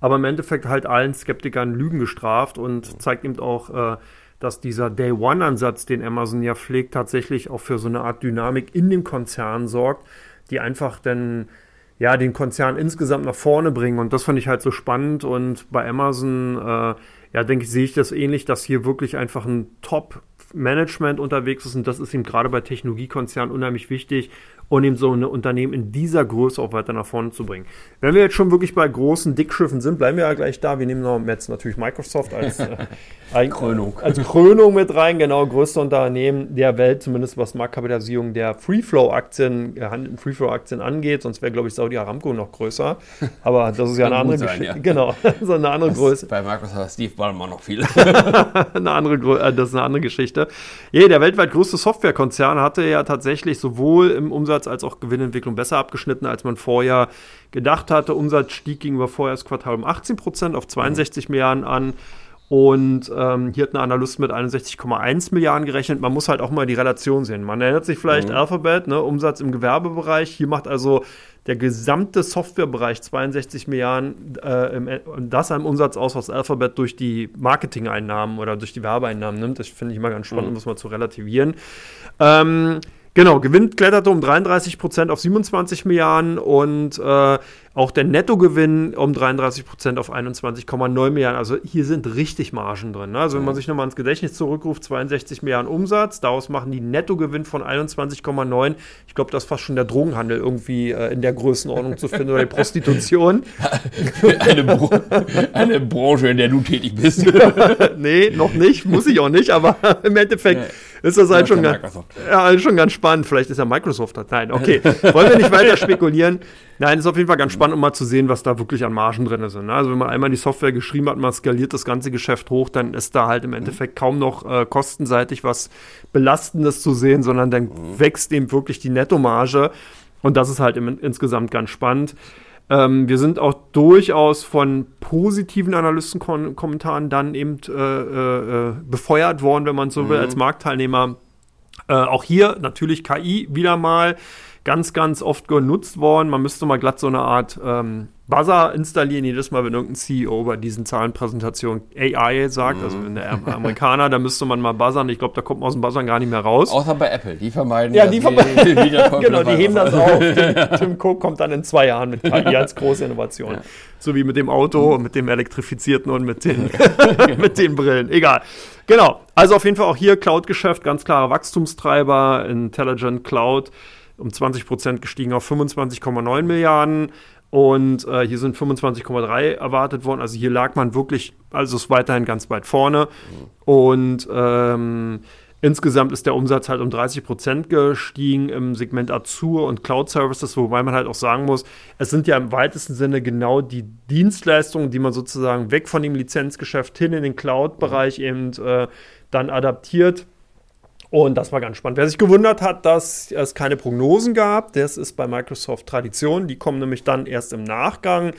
Aber im Endeffekt halt allen Skeptikern Lügen gestraft und mhm. zeigt eben auch, äh, dass dieser Day One-Ansatz, den Amazon ja pflegt, tatsächlich auch für so eine Art Dynamik in dem Konzern sorgt, die einfach dann ja, den Konzern insgesamt nach vorne bringen. Und das fand ich halt so spannend. Und bei Amazon äh, ja, denke ich, sehe ich das ähnlich, dass hier wirklich einfach ein Top-Management unterwegs ist und das ist ihm gerade bei Technologiekonzernen unheimlich wichtig und eben so ein Unternehmen in dieser Größe auch weiter nach vorne zu bringen. Wenn wir jetzt schon wirklich bei großen Dickschiffen sind, bleiben wir ja gleich da. Wir nehmen noch jetzt natürlich Microsoft als, äh, Krönung. als Krönung mit rein, genau, größte Unternehmen der Welt, zumindest was Marktkapitalisierung der Free-Flow-Aktien, gehandelten Free-Flow-Aktien angeht. Sonst wäre, glaube ich, Saudi Aramco noch größer. Aber das ist ja eine andere Geschichte. Ja. Genau, so eine andere das Größe. Bei Microsoft hat Steve Ballmer noch viel. eine andere, äh, das ist eine andere Geschichte. Ja, der weltweit größte Softwarekonzern hatte ja tatsächlich sowohl im Umsatz Umsatz als auch Gewinnentwicklung besser abgeschnitten, als man vorher gedacht hatte. Umsatz stieg gegenüber Vorjahresquartal um 18 Prozent auf 62 mhm. Milliarden an. Und ähm, hier hat ein Analyst mit 61,1 Milliarden gerechnet. Man muss halt auch mal die Relation sehen. Man erinnert sich vielleicht mhm. Alphabet, ne, Umsatz im Gewerbebereich. Hier macht also der gesamte Softwarebereich 62 Milliarden äh, im, das einem Umsatz aus, was Alphabet durch die Marketing-Einnahmen oder durch die Werbeeinnahmen nimmt. Das finde ich immer ganz spannend, mhm. um das mal zu relativieren. Ähm, Genau, Gewinn kletterte um 33 Prozent auf 27 Milliarden und äh, auch der Nettogewinn um 33 Prozent auf 21,9 Milliarden. Also hier sind richtig Margen drin. Ne? Also wenn man sich nochmal ins Gedächtnis zurückruft, 62 Milliarden Umsatz, daraus machen die Nettogewinn von 21,9. Ich glaube, das ist fast schon der Drogenhandel irgendwie äh, in der Größenordnung zu finden oder die Prostitution. eine, Bro eine Branche, in der du tätig bist. nee, noch nicht, muss ich auch nicht, aber im Endeffekt. Ja ist das halt schon, ganz, ja, schon ganz spannend. Vielleicht ist ja Microsoft das. Nein, okay. Wollen wir nicht weiter spekulieren? Nein, ist auf jeden Fall ganz spannend, um mal zu sehen, was da wirklich an Margen drin sind. Ne? Also wenn man einmal die Software geschrieben hat, man skaliert das ganze Geschäft hoch, dann ist da halt im Endeffekt kaum noch äh, kostenseitig was Belastendes zu sehen, sondern dann mhm. wächst eben wirklich die Nettomarge. Und das ist halt im, insgesamt ganz spannend. Ähm, wir sind auch durchaus von positiven Analystenkommentaren dann eben äh, äh, äh, befeuert worden, wenn man so will, mhm. als Marktteilnehmer. Äh, auch hier natürlich KI wieder mal ganz, ganz oft genutzt worden. Man müsste mal glatt so eine Art ähm, Buzzer installieren, jedes Mal, wenn irgendein CEO bei diesen Zahlenpräsentationen AI sagt, also mhm. wenn der Amerikaner, da müsste man mal buzzern. Ich glaube, da kommt man aus dem Buzzern gar nicht mehr raus. Außer bei Apple, die vermeiden ja, die vermeiden. genau, die heben das auf. Tim, Tim Cook kommt dann in zwei Jahren mit KI als große Innovation. Ja. So wie mit dem Auto und mit dem elektrifizierten und mit den, mit den Brillen. Egal. Genau. Also auf jeden Fall auch hier Cloud-Geschäft, ganz klarer Wachstumstreiber, Intelligent Cloud um 20 Prozent gestiegen auf 25,9 Milliarden. Und äh, hier sind 25,3 erwartet worden. Also hier lag man wirklich, also ist weiterhin ganz weit vorne. Und ähm, insgesamt ist der Umsatz halt um 30 Prozent gestiegen im Segment Azure und Cloud Services, wobei man halt auch sagen muss, es sind ja im weitesten Sinne genau die Dienstleistungen, die man sozusagen weg von dem Lizenzgeschäft hin in den Cloud-Bereich eben äh, dann adaptiert. Und das war ganz spannend. Wer sich gewundert hat, dass es keine Prognosen gab, das ist bei Microsoft Tradition. Die kommen nämlich dann erst im Nachgang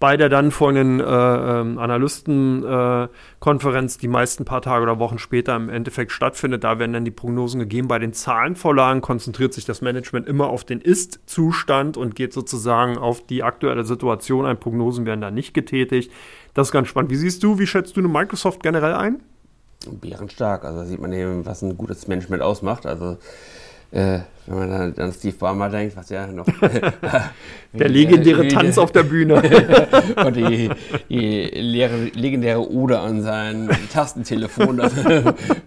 bei der dann folgenden äh, ähm, Analystenkonferenz, äh, die meisten paar Tage oder Wochen später im Endeffekt stattfindet. Da werden dann die Prognosen gegeben. Bei den Zahlenvorlagen konzentriert sich das Management immer auf den Ist-Zustand und geht sozusagen auf die aktuelle Situation ein. Prognosen werden da nicht getätigt. Das ist ganz spannend. Wie siehst du, wie schätzt du eine Microsoft generell ein? Bärenstark. Also da sieht man eben, was ein gutes Management ausmacht. Also äh, wenn man dann an Steve Ballmer denkt, was ja noch. der legendäre äh, Tanz auf der Bühne. und die, die leere, legendäre Ode an sein Tastentelefon, das,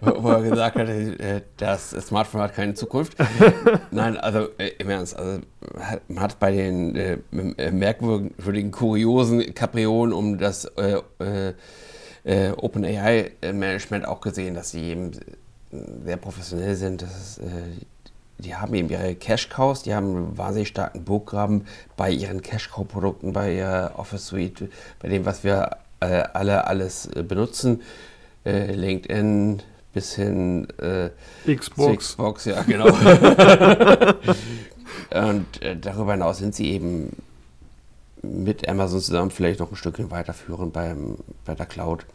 wo er gesagt hat, äh, das Smartphone hat keine Zukunft. Nein, also äh, im Ernst, also, man hat bei den äh, merkwürdigen, kuriosen Kapriolen um das äh, OpenAI-Management auch gesehen, dass sie eben sehr professionell sind. Ist, äh, die haben eben ihre Cash-Cows, die haben einen wahnsinnig starken Burggraben bei ihren Cash-Cow-Produkten, bei ihrer Office Suite, bei dem, was wir äh, alle alles äh, benutzen. Äh, LinkedIn bis hin äh, Xbox. Xbox, ja, genau. Und äh, darüber hinaus sind sie eben mit Amazon zusammen vielleicht noch ein Stückchen weiterführen beim, bei der Cloud.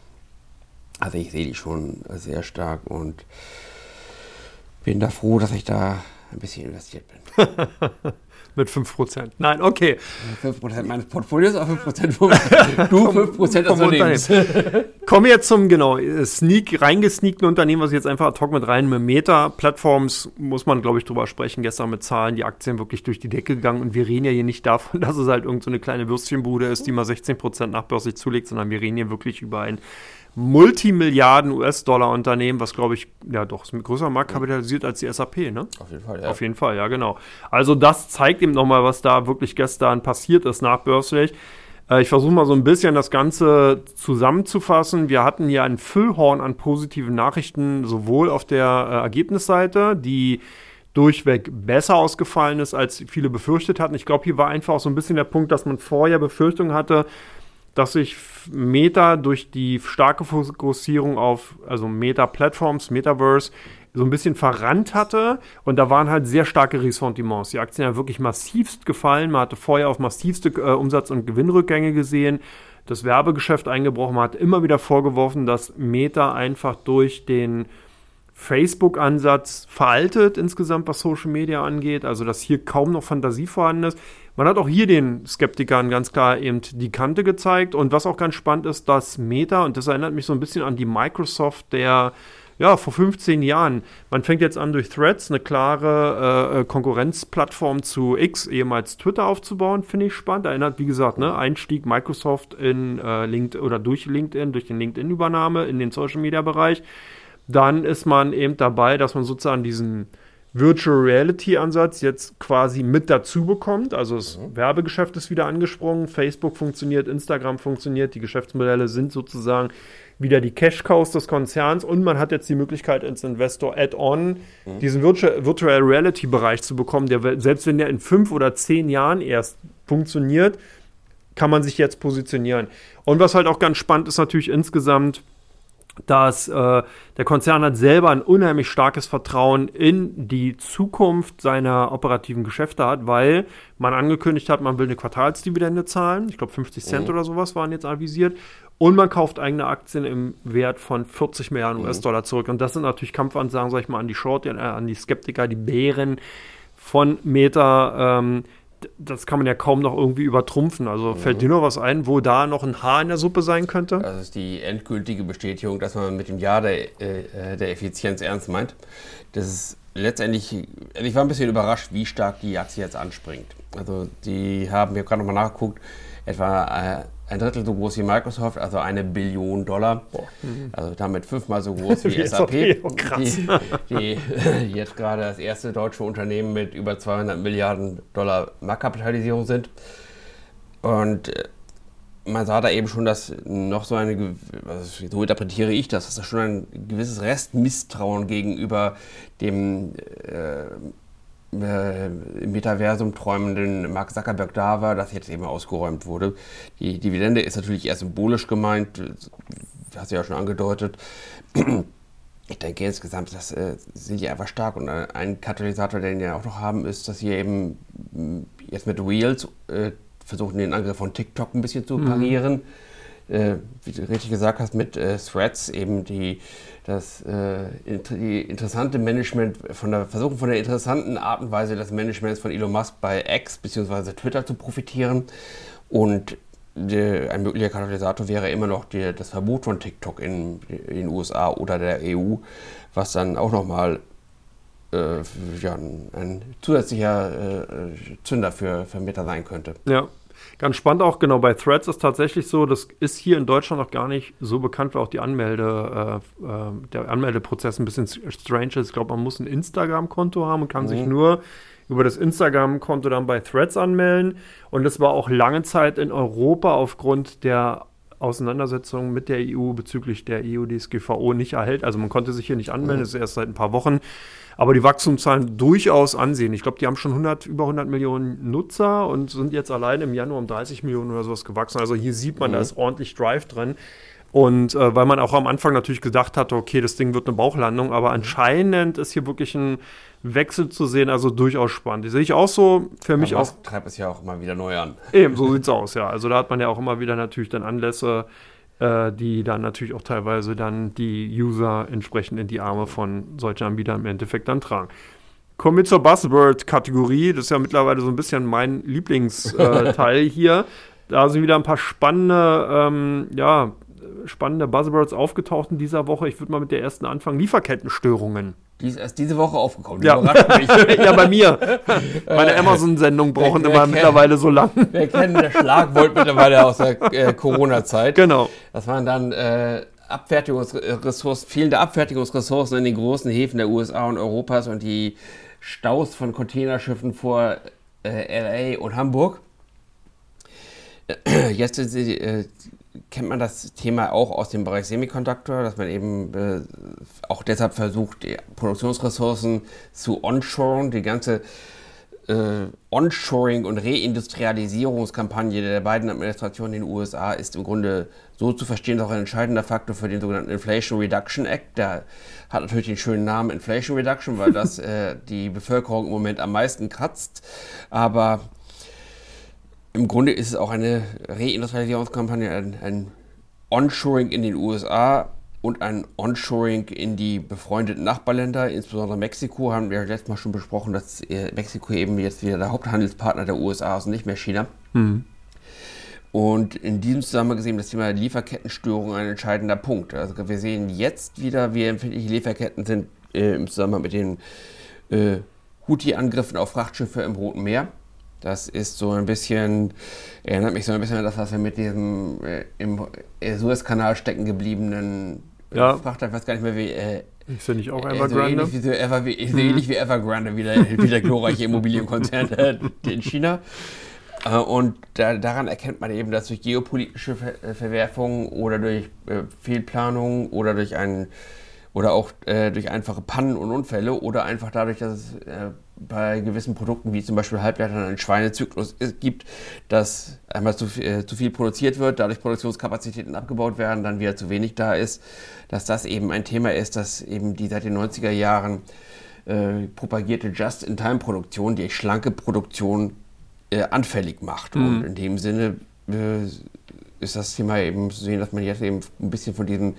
Also ich sehe die schon sehr stark und bin da froh, dass ich da ein bisschen investiert bin. Mit 5%. Nein, okay. 5% meines Portfolios, aber 5% vom, du 5% des Unternehmens. Kommen wir jetzt zum, genau, Sneak, reingesneakten Unternehmen, was ich jetzt einfach ad hoc mit rein mit Meta-Plattforms, muss man, glaube ich, drüber sprechen. Gestern mit Zahlen, die Aktien wirklich durch die Decke gegangen und wir reden ja hier nicht davon, dass es halt irgendeine so kleine Würstchenbude ist, die mal 16% nachbörslich zulegt, sondern wir reden hier wirklich über ein Multimilliarden US-Dollar-Unternehmen, was glaube ich, ja doch, ist größer Markt kapitalisiert als die SAP, ne? Auf jeden Fall, ja. Auf jeden Fall, ja, genau. Also das zeigt eben nochmal, was da wirklich gestern passiert ist nachbörslich. Äh, ich versuche mal so ein bisschen das Ganze zusammenzufassen. Wir hatten hier ein Füllhorn an positiven Nachrichten, sowohl auf der äh, Ergebnisseite, die durchweg besser ausgefallen ist, als viele befürchtet hatten. Ich glaube, hier war einfach auch so ein bisschen der Punkt, dass man vorher Befürchtungen hatte, dass sich Meta durch die starke Fokussierung auf, also Meta-Plattforms, Metaverse, so ein bisschen verrannt hatte. Und da waren halt sehr starke Ressentiments. Die Aktien haben wirklich massivst gefallen. Man hatte vorher auf massivste äh, Umsatz- und Gewinnrückgänge gesehen. Das Werbegeschäft eingebrochen. Man hat immer wieder vorgeworfen, dass Meta einfach durch den Facebook-Ansatz veraltet insgesamt, was Social Media angeht. Also, dass hier kaum noch Fantasie vorhanden ist. Man hat auch hier den Skeptikern ganz klar eben die Kante gezeigt. Und was auch ganz spannend ist, dass Meta, und das erinnert mich so ein bisschen an die Microsoft der ja, vor 15 Jahren. Man fängt jetzt an, durch Threads eine klare äh, äh, Konkurrenzplattform zu X, ehemals Twitter, aufzubauen. Finde ich spannend. Erinnert, wie gesagt, ne, Einstieg Microsoft in äh, LinkedIn oder durch LinkedIn, durch den LinkedIn-Übernahme in den Social Media-Bereich. Dann ist man eben dabei, dass man sozusagen diesen Virtual Reality Ansatz jetzt quasi mit dazu bekommt. Also das mhm. Werbegeschäft ist wieder angesprungen, Facebook funktioniert, Instagram funktioniert, die Geschäftsmodelle sind sozusagen wieder die Cash-Cows des Konzerns und man hat jetzt die Möglichkeit, ins Investor Add-on mhm. diesen Virtual, Virtual Reality-Bereich zu bekommen, der selbst wenn der in fünf oder zehn Jahren erst funktioniert, kann man sich jetzt positionieren. Und was halt auch ganz spannend ist natürlich insgesamt, dass äh, der Konzern hat selber ein unheimlich starkes Vertrauen in die Zukunft seiner operativen Geschäfte hat, weil man angekündigt hat, man will eine Quartalsdividende zahlen. Ich glaube, 50 Cent mhm. oder sowas waren jetzt avisiert. Und man kauft eigene Aktien im Wert von 40 Milliarden mhm. US-Dollar zurück. Und das sind natürlich Kampfansagen, sag ich mal, an die Short, äh, an die Skeptiker, die Bären von Meta. Ähm, das kann man ja kaum noch irgendwie übertrumpfen. Also mhm. fällt dir noch was ein, wo da noch ein Haar in der Suppe sein könnte? Das ist die endgültige Bestätigung, dass man mit dem Jahr der, äh, der Effizienz ernst meint. Das ist letztendlich, also ich war ein bisschen überrascht, wie stark die Aktie jetzt anspringt. Also die haben, ich habe gerade nochmal nachgeguckt, etwa äh, ein Drittel so groß wie Microsoft, also eine Billion Dollar. Mhm. Also damit fünfmal so groß wie, wie SAP. Oh, krass. Die, die jetzt gerade das erste deutsche Unternehmen mit über 200 Milliarden Dollar Marktkapitalisierung sind. Und äh, man sah da eben schon, dass noch so eine, so interpretiere ich das, dass da schon ein gewisses Restmisstrauen gegenüber dem äh, äh, im Metaversum träumenden Mark Zuckerberg da war, das jetzt eben ausgeräumt wurde. Die Dividende ist natürlich eher symbolisch gemeint, hast du ja schon angedeutet. Ich denke insgesamt, das äh, sind die einfach stark. Und ein Katalysator, den wir auch noch haben, ist, dass sie eben mm, jetzt mit Wheels äh, versuchen, den Angriff von TikTok ein bisschen zu mhm. parieren. Mhm äh, wie du richtig gesagt hast, mit äh, Threads eben die, das äh, die interessante Management von der Versuchen von der interessanten Art und Weise des Managements von Elon Musk bei X bzw. Twitter zu profitieren. Und die, ein möglicher Katalysator wäre immer noch die, das Verbot von TikTok in, den USA oder der EU, was dann auch nochmal äh, ja, ein, ein zusätzlicher äh, Zünder für, Meta sein könnte. Ja, Ganz spannend auch, genau, bei Threads ist tatsächlich so, das ist hier in Deutschland noch gar nicht so bekannt, weil auch die Anmelde, äh, äh, der Anmeldeprozess ein bisschen strange ist. Ich glaube, man muss ein Instagram-Konto haben und kann mhm. sich nur über das Instagram-Konto dann bei Threads anmelden. Und das war auch lange Zeit in Europa aufgrund der Auseinandersetzung mit der EU bezüglich der EU-DSGVO nicht erhält. Also man konnte sich hier nicht anmelden, mhm. das ist erst seit ein paar Wochen aber die Wachstumszahlen durchaus ansehen. Ich glaube, die haben schon 100, über 100 Millionen Nutzer und sind jetzt allein im Januar um 30 Millionen oder sowas gewachsen. Also hier sieht man, mhm. da ist ordentlich Drive drin. Und äh, weil man auch am Anfang natürlich gedacht hatte, okay, das Ding wird eine Bauchlandung, aber anscheinend ist hier wirklich ein Wechsel zu sehen, also durchaus spannend. Die sehe ich auch so, für mich auch. treibt es ja auch immer wieder neu an. Eben, so sieht es aus, ja. Also da hat man ja auch immer wieder natürlich dann Anlässe, äh, die dann natürlich auch teilweise dann die User entsprechend in die Arme von solchen Anbietern im Endeffekt dann tragen. Kommen wir zur Buzzword-Kategorie. Das ist ja mittlerweile so ein bisschen mein Lieblingsteil äh, hier. Da sind wieder ein paar spannende, ähm, ja, spannende Buzzwords aufgetaucht in dieser Woche. Ich würde mal mit der ersten anfangen. Lieferkettenstörungen. Die ist erst diese Woche aufgekommen. Ja, ja bei mir. Meine Amazon-Sendungen brauchen wer, wer immer kennt, mittlerweile so lang. Wir kennen der Schlagwort mittlerweile aus der äh, Corona-Zeit. Genau. Das waren dann äh, Abfertigungsressourcen, fehlende Abfertigungsressourcen in den großen Häfen der USA und Europas und die Staus von Containerschiffen vor äh, LA und Hamburg. Jetzt sind sie äh, kennt man das Thema auch aus dem Bereich Semiconductor, dass man eben äh, auch deshalb versucht, Produktionsressourcen zu onshoren, die ganze äh, Onshoring- und Reindustrialisierungskampagne der beiden Administrationen in den USA ist im Grunde so zu verstehen, auch ein entscheidender Faktor für den sogenannten Inflation Reduction Act. Der hat natürlich den schönen Namen Inflation Reduction, weil das äh, die Bevölkerung im Moment am meisten kratzt. Aber im Grunde ist es auch eine Reindustrialisierungskampagne, ein, ein Onshoring in den USA und ein Onshoring in die befreundeten Nachbarländer, insbesondere Mexiko, haben wir letztes Mal schon besprochen, dass äh, Mexiko eben jetzt wieder der Haupthandelspartner der USA ist und nicht mehr China. Mhm. Und in diesem Zusammenhang gesehen das Thema Lieferkettenstörung ein entscheidender Punkt. Also wir sehen jetzt wieder, wie empfindliche Lieferketten sind äh, im Zusammenhang mit den äh, Houthi-Angriffen auf Frachtschiffe im Roten Meer. Das ist so ein bisschen, erinnert mich so ein bisschen an das, was wir mit diesem äh, im Suezkanal stecken gebliebenen äh, ja. Frachter, ich weiß gar nicht mehr wie. Äh, ist ja nicht auch Evergrande? So ähnlich wie, so, Ever, wie, so ähnlich wie Evergrande, wie der, wie der glorreiche Immobilienkonzern in China. Äh, und da, daran erkennt man eben, dass durch geopolitische Ver äh, Verwerfungen oder durch äh, Fehlplanungen oder durch einen oder auch äh, durch einfache Pannen und Unfälle oder einfach dadurch, dass es äh, bei gewissen Produkten wie zum Beispiel Halbleitern einen Schweinezyklus gibt, dass einmal zu, äh, zu, viel produziert wird, dadurch Produktionskapazitäten abgebaut werden, dann wieder zu wenig da ist, dass das eben ein Thema ist, dass eben die seit den 90er Jahren äh, propagierte Just-in-Time-Produktion, die schlanke Produktion äh, anfällig macht. Mhm. Und in dem Sinne äh, ist das Thema eben zu sehen, dass man jetzt eben ein bisschen von diesem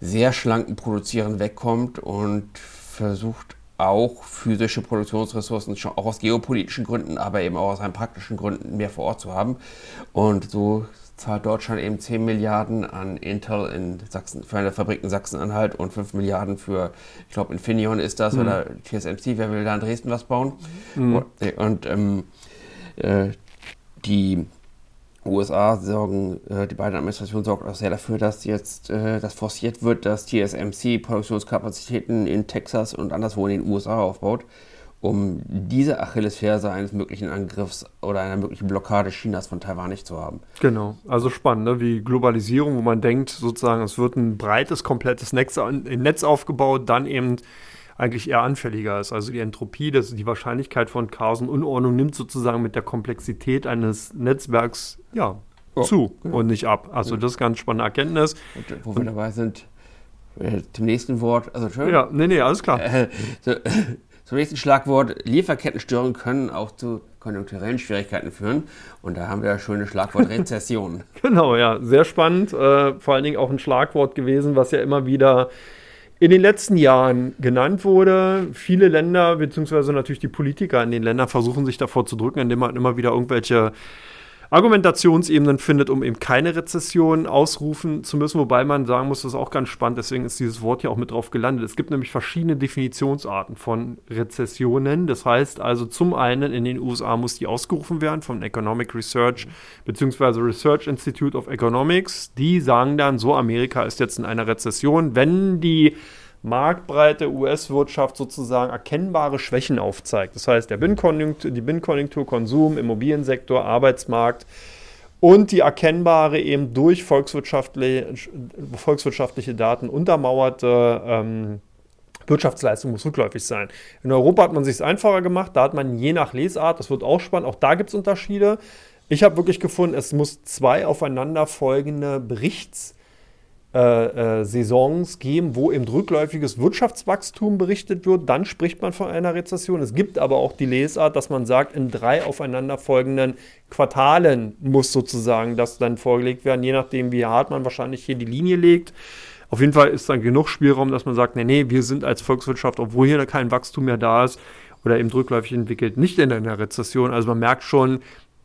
sehr schlanken Produzieren wegkommt und versucht auch physische Produktionsressourcen schon auch aus geopolitischen Gründen, aber eben auch aus einem praktischen Gründen mehr vor Ort zu haben. Und so zahlt Deutschland eben 10 Milliarden an Intel in Sachsen, für eine Fabrik in Sachsen-Anhalt und 5 Milliarden für, ich glaube, Infineon ist das mhm. oder TSMC, wer will da in Dresden was bauen? Mhm. Und, und ähm, äh, die USA sorgen, äh, die beiden Administrationen sorgen auch sehr dafür, dass jetzt äh, das forciert wird, dass TSMC Produktionskapazitäten in Texas und anderswo in den USA aufbaut, um diese Achillesferse eines möglichen Angriffs oder einer möglichen Blockade Chinas von Taiwan nicht zu haben. Genau, also spannend, ne? wie Globalisierung, wo man denkt, sozusagen, es wird ein breites, komplettes Netz, Netz aufgebaut, dann eben eigentlich eher anfälliger ist. Also die Entropie, das, die Wahrscheinlichkeit von Chaos und Unordnung nimmt sozusagen mit der Komplexität eines Netzwerks ja, oh, zu ja. und nicht ab. Also ja. das ist ganz spannende Erkenntnis. Und, äh, wo und, wir dabei sind, äh, zum nächsten Wort, also schön. Ja, nee, nee, alles klar. Äh, so, zum nächsten Schlagwort, Lieferkettenstörungen können auch zu konjunkturellen Schwierigkeiten führen. Und da haben wir das schöne Schlagwort Rezession. genau, ja, sehr spannend. Vor allen Dingen auch ein Schlagwort gewesen, was ja immer wieder in den letzten Jahren genannt wurde. Viele Länder, beziehungsweise natürlich die Politiker in den Ländern versuchen sich davor zu drücken, indem man immer wieder irgendwelche Argumentationsebenen findet, um eben keine Rezession ausrufen zu müssen, wobei man sagen muss, das ist auch ganz spannend, deswegen ist dieses Wort hier auch mit drauf gelandet. Es gibt nämlich verschiedene Definitionsarten von Rezessionen. Das heißt also zum einen in den USA muss die ausgerufen werden vom Economic Research bzw. Research Institute of Economics. Die sagen dann so, Amerika ist jetzt in einer Rezession, wenn die marktbreite US-Wirtschaft sozusagen erkennbare Schwächen aufzeigt. Das heißt, der Binnenkonjunktur, die Binnenkonjunktur, Konsum, Immobiliensektor, Arbeitsmarkt und die erkennbare eben durch volkswirtschaftliche, volkswirtschaftliche Daten untermauerte ähm, Wirtschaftsleistung muss rückläufig sein. In Europa hat man sich es einfacher gemacht, da hat man je nach Lesart, das wird auch spannend, auch da gibt es Unterschiede. Ich habe wirklich gefunden, es muss zwei aufeinanderfolgende Berichts- äh, äh, Saisons geben, wo eben rückläufiges Wirtschaftswachstum berichtet wird, dann spricht man von einer Rezession. Es gibt aber auch die Lesart, dass man sagt, in drei aufeinanderfolgenden Quartalen muss sozusagen das dann vorgelegt werden, je nachdem, wie hart man wahrscheinlich hier die Linie legt. Auf jeden Fall ist dann genug Spielraum, dass man sagt, nee, nee, wir sind als Volkswirtschaft, obwohl hier kein Wachstum mehr da ist oder eben rückläufig entwickelt, nicht in einer Rezession. Also man merkt schon,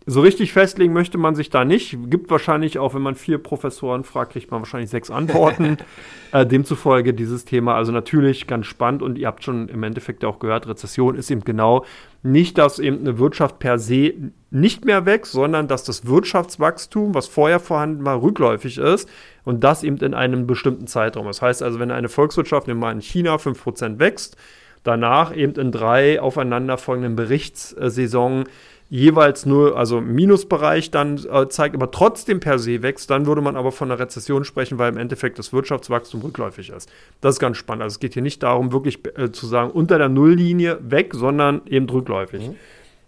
so richtig festlegen möchte man sich da nicht. Gibt wahrscheinlich auch, wenn man vier Professoren fragt, kriegt man wahrscheinlich sechs Antworten. äh, demzufolge dieses Thema also natürlich ganz spannend und ihr habt schon im Endeffekt auch gehört, Rezession ist eben genau nicht, dass eben eine Wirtschaft per se nicht mehr wächst, sondern dass das Wirtschaftswachstum, was vorher vorhanden war, rückläufig ist und das eben in einem bestimmten Zeitraum. Das heißt also, wenn eine Volkswirtschaft, nehmen wir mal in China, 5% wächst, danach eben in drei aufeinanderfolgenden Berichtssaisons jeweils nur, also Minusbereich dann äh, zeigt, aber trotzdem per se wächst, dann würde man aber von einer Rezession sprechen, weil im Endeffekt das Wirtschaftswachstum rückläufig ist. Das ist ganz spannend. Also es geht hier nicht darum, wirklich äh, zu sagen, unter der Nulllinie weg, sondern eben rückläufig. Mhm.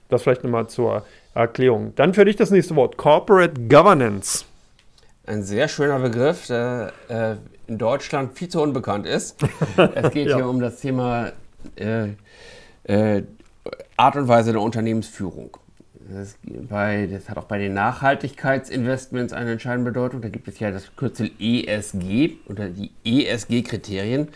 Das vielleicht nochmal zur Erklärung. Dann für dich das nächste Wort, Corporate Governance. Ein sehr schöner Begriff, der äh, in Deutschland viel zu unbekannt ist. es geht ja. hier um das Thema äh, äh, Art und Weise der Unternehmensführung. Das, bei, das, hat auch bei den Nachhaltigkeitsinvestments eine entscheidende Bedeutung. Da gibt es ja das Kürzel ESG oder die ESG-Kriterien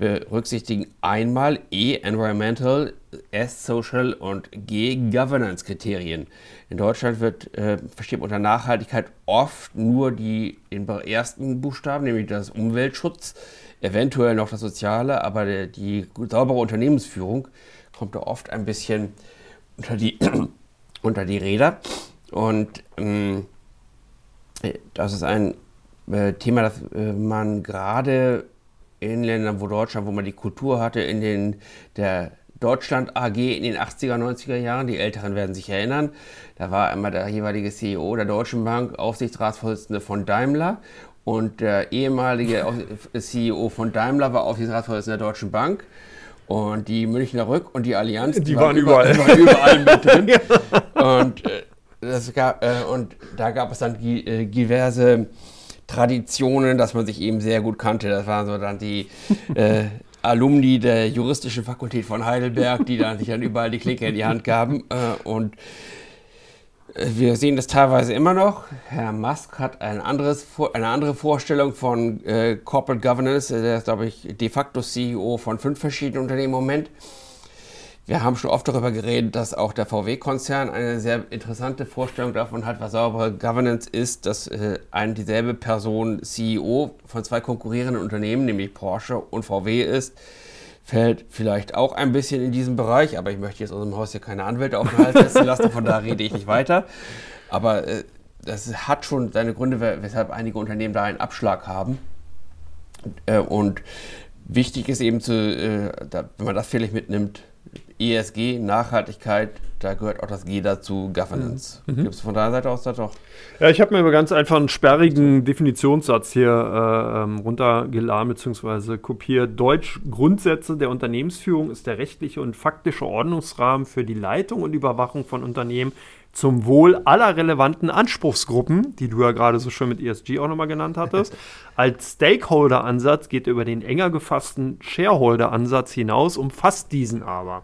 berücksichtigen einmal E, Environmental, S, Social und G, Governance-Kriterien. In Deutschland wird, äh, versteht man unter Nachhaltigkeit oft nur die, den ersten Buchstaben, nämlich das Umweltschutz, eventuell noch das Soziale, aber der, die saubere Unternehmensführung kommt da oft ein bisschen unter die unter die Räder. Und ähm, das ist ein äh, Thema, das äh, man gerade in Ländern, wo Deutschland, wo man die Kultur hatte, in den der Deutschland AG in den 80er, 90er Jahren. Die Älteren werden sich erinnern. Da war einmal der jeweilige CEO der Deutschen Bank, Aufsichtsratsvorsitzende von Daimler. Und der ehemalige CEO von Daimler war Aufsichtsratsvorsitzender der Deutschen Bank. Und die Münchner Rück und die Allianz, die, die waren, waren, überall, waren überall mit drin. ja. Und, äh, das gab, äh, und da gab es dann die, äh, diverse Traditionen, dass man sich eben sehr gut kannte. Das waren so dann die Alumni der juristischen Fakultät von Heidelberg, die dann sich dann überall die Klinke in die Hand gaben. Und wir sehen das teilweise immer noch. Herr Musk hat ein anderes, eine andere Vorstellung von äh, Corporate Governance. Er ist, glaube ich, de facto CEO von fünf verschiedenen Unternehmen im Moment. Wir haben schon oft darüber geredet, dass auch der VW-Konzern eine sehr interessante Vorstellung davon hat, was saubere Governance ist, dass äh, eine dieselbe Person CEO von zwei konkurrierenden Unternehmen, nämlich Porsche und VW ist. Fällt vielleicht auch ein bisschen in diesem Bereich, aber ich möchte jetzt unserem Haus hier keine Anwälte auf den Hals setzen lassen, von da rede ich nicht weiter. Aber äh, das hat schon seine Gründe, weshalb einige Unternehmen da einen Abschlag haben. Äh, und wichtig ist eben, zu, äh, da, wenn man das vielleicht mitnimmt, ESG, Nachhaltigkeit, da gehört auch das G dazu, Governance. Mhm. Gibt es von deiner Seite aus da doch? Ja, ich habe mir ganz einfach einen sperrigen Definitionssatz hier äh, ähm, runtergeladen bzw. kopiert. Deutsch Grundsätze der Unternehmensführung ist der rechtliche und faktische Ordnungsrahmen für die Leitung und Überwachung von Unternehmen zum Wohl aller relevanten Anspruchsgruppen, die du ja gerade so schön mit ESG auch nochmal genannt hattest. Als Stakeholder-Ansatz geht er über den enger gefassten Shareholder-Ansatz hinaus, umfasst diesen aber.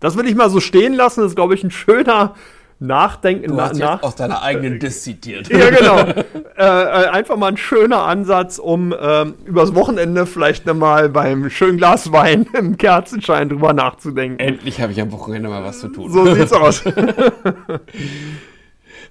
Das will ich mal so stehen lassen. Das ist, glaube ich, ein schöner Nachdenken. Du hast na, nach, aus deiner eigenen Diss zitiert. Ja, genau. äh, äh, einfach mal ein schöner Ansatz, um ähm, übers Wochenende vielleicht nochmal beim schönen Glas Wein im Kerzenschein drüber nachzudenken. Endlich habe ich am Wochenende mal was zu tun. So sieht's aus.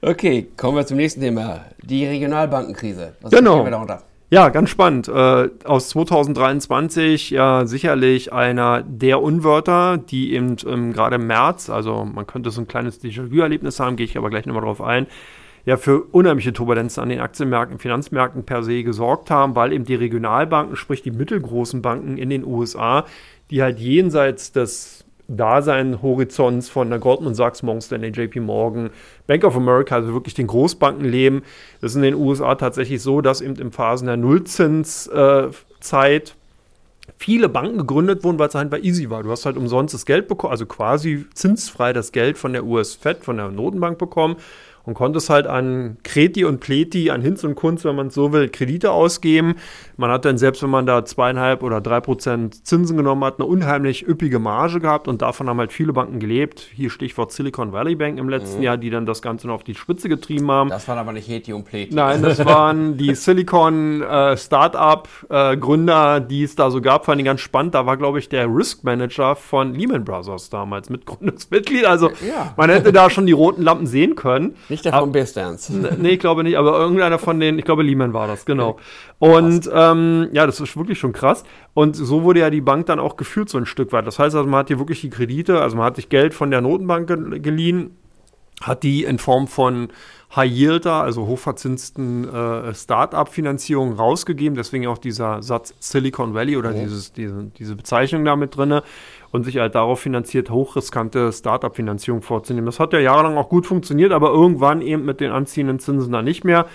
okay, kommen wir zum nächsten Thema. Die Regionalbankenkrise. Was genau. wir darunter? Ja, ganz spannend. Äh, aus 2023 ja sicherlich einer der Unwörter, die eben ähm, gerade im März, also man könnte so ein kleines Déjà-vu-Erlebnis haben, gehe ich aber gleich nochmal drauf ein, ja für unheimliche Turbulenzen an den Aktienmärkten, Finanzmärkten per se gesorgt haben, weil eben die Regionalbanken, sprich die mittelgroßen Banken in den USA, die halt jenseits des Dasein-Horizonts von der Goldman Sachs, Morgan Stanley, JP Morgan, Bank of America, also wirklich den Großbanken leben. Das ist in den USA tatsächlich so, dass eben in Phasen der Nullzinszeit äh, viele Banken gegründet wurden, weil es bei easy war. Du hast halt umsonst das Geld bekommen, also quasi zinsfrei das Geld von der US Fed, von der Notenbank bekommen und konntest halt an Kreti und Pleti, an Hinz und Kunst, wenn man so will, Kredite ausgeben. Man hat dann, selbst wenn man da zweieinhalb oder drei Prozent Zinsen genommen hat, eine unheimlich üppige Marge gehabt und davon haben halt viele Banken gelebt. Hier Stichwort Silicon Valley Bank im letzten mhm. Jahr, die dann das Ganze noch auf die Spitze getrieben haben. Das waren aber nicht Heti und Pleti. Nein, das waren die Silicon äh, Startup äh, Gründer, die es da so gab. Fand ich ganz spannend. Da war, glaube ich, der Risk Manager von Lehman Brothers damals Mitgründungsmitglied. Also ja. man hätte da schon die roten Lampen sehen können. Der von Bear Stearns. Nee, ich glaube nicht, aber irgendeiner von denen, ich glaube Lehman war das, genau. Und ähm, ja, das ist wirklich schon krass. Und so wurde ja die Bank dann auch geführt so ein Stück weit. Das heißt also, man hat hier wirklich die Kredite, also man hat sich Geld von der Notenbank geliehen, hat die in Form von High Yielder, also hochverzinsten äh, Start-up-Finanzierung rausgegeben. Deswegen auch dieser Satz Silicon Valley oder ja. dieses, diese, diese Bezeichnung damit drin und sich halt darauf finanziert, hochriskante Start-up-Finanzierung vorzunehmen. Das hat ja jahrelang auch gut funktioniert, aber irgendwann eben mit den anziehenden Zinsen dann nicht mehr.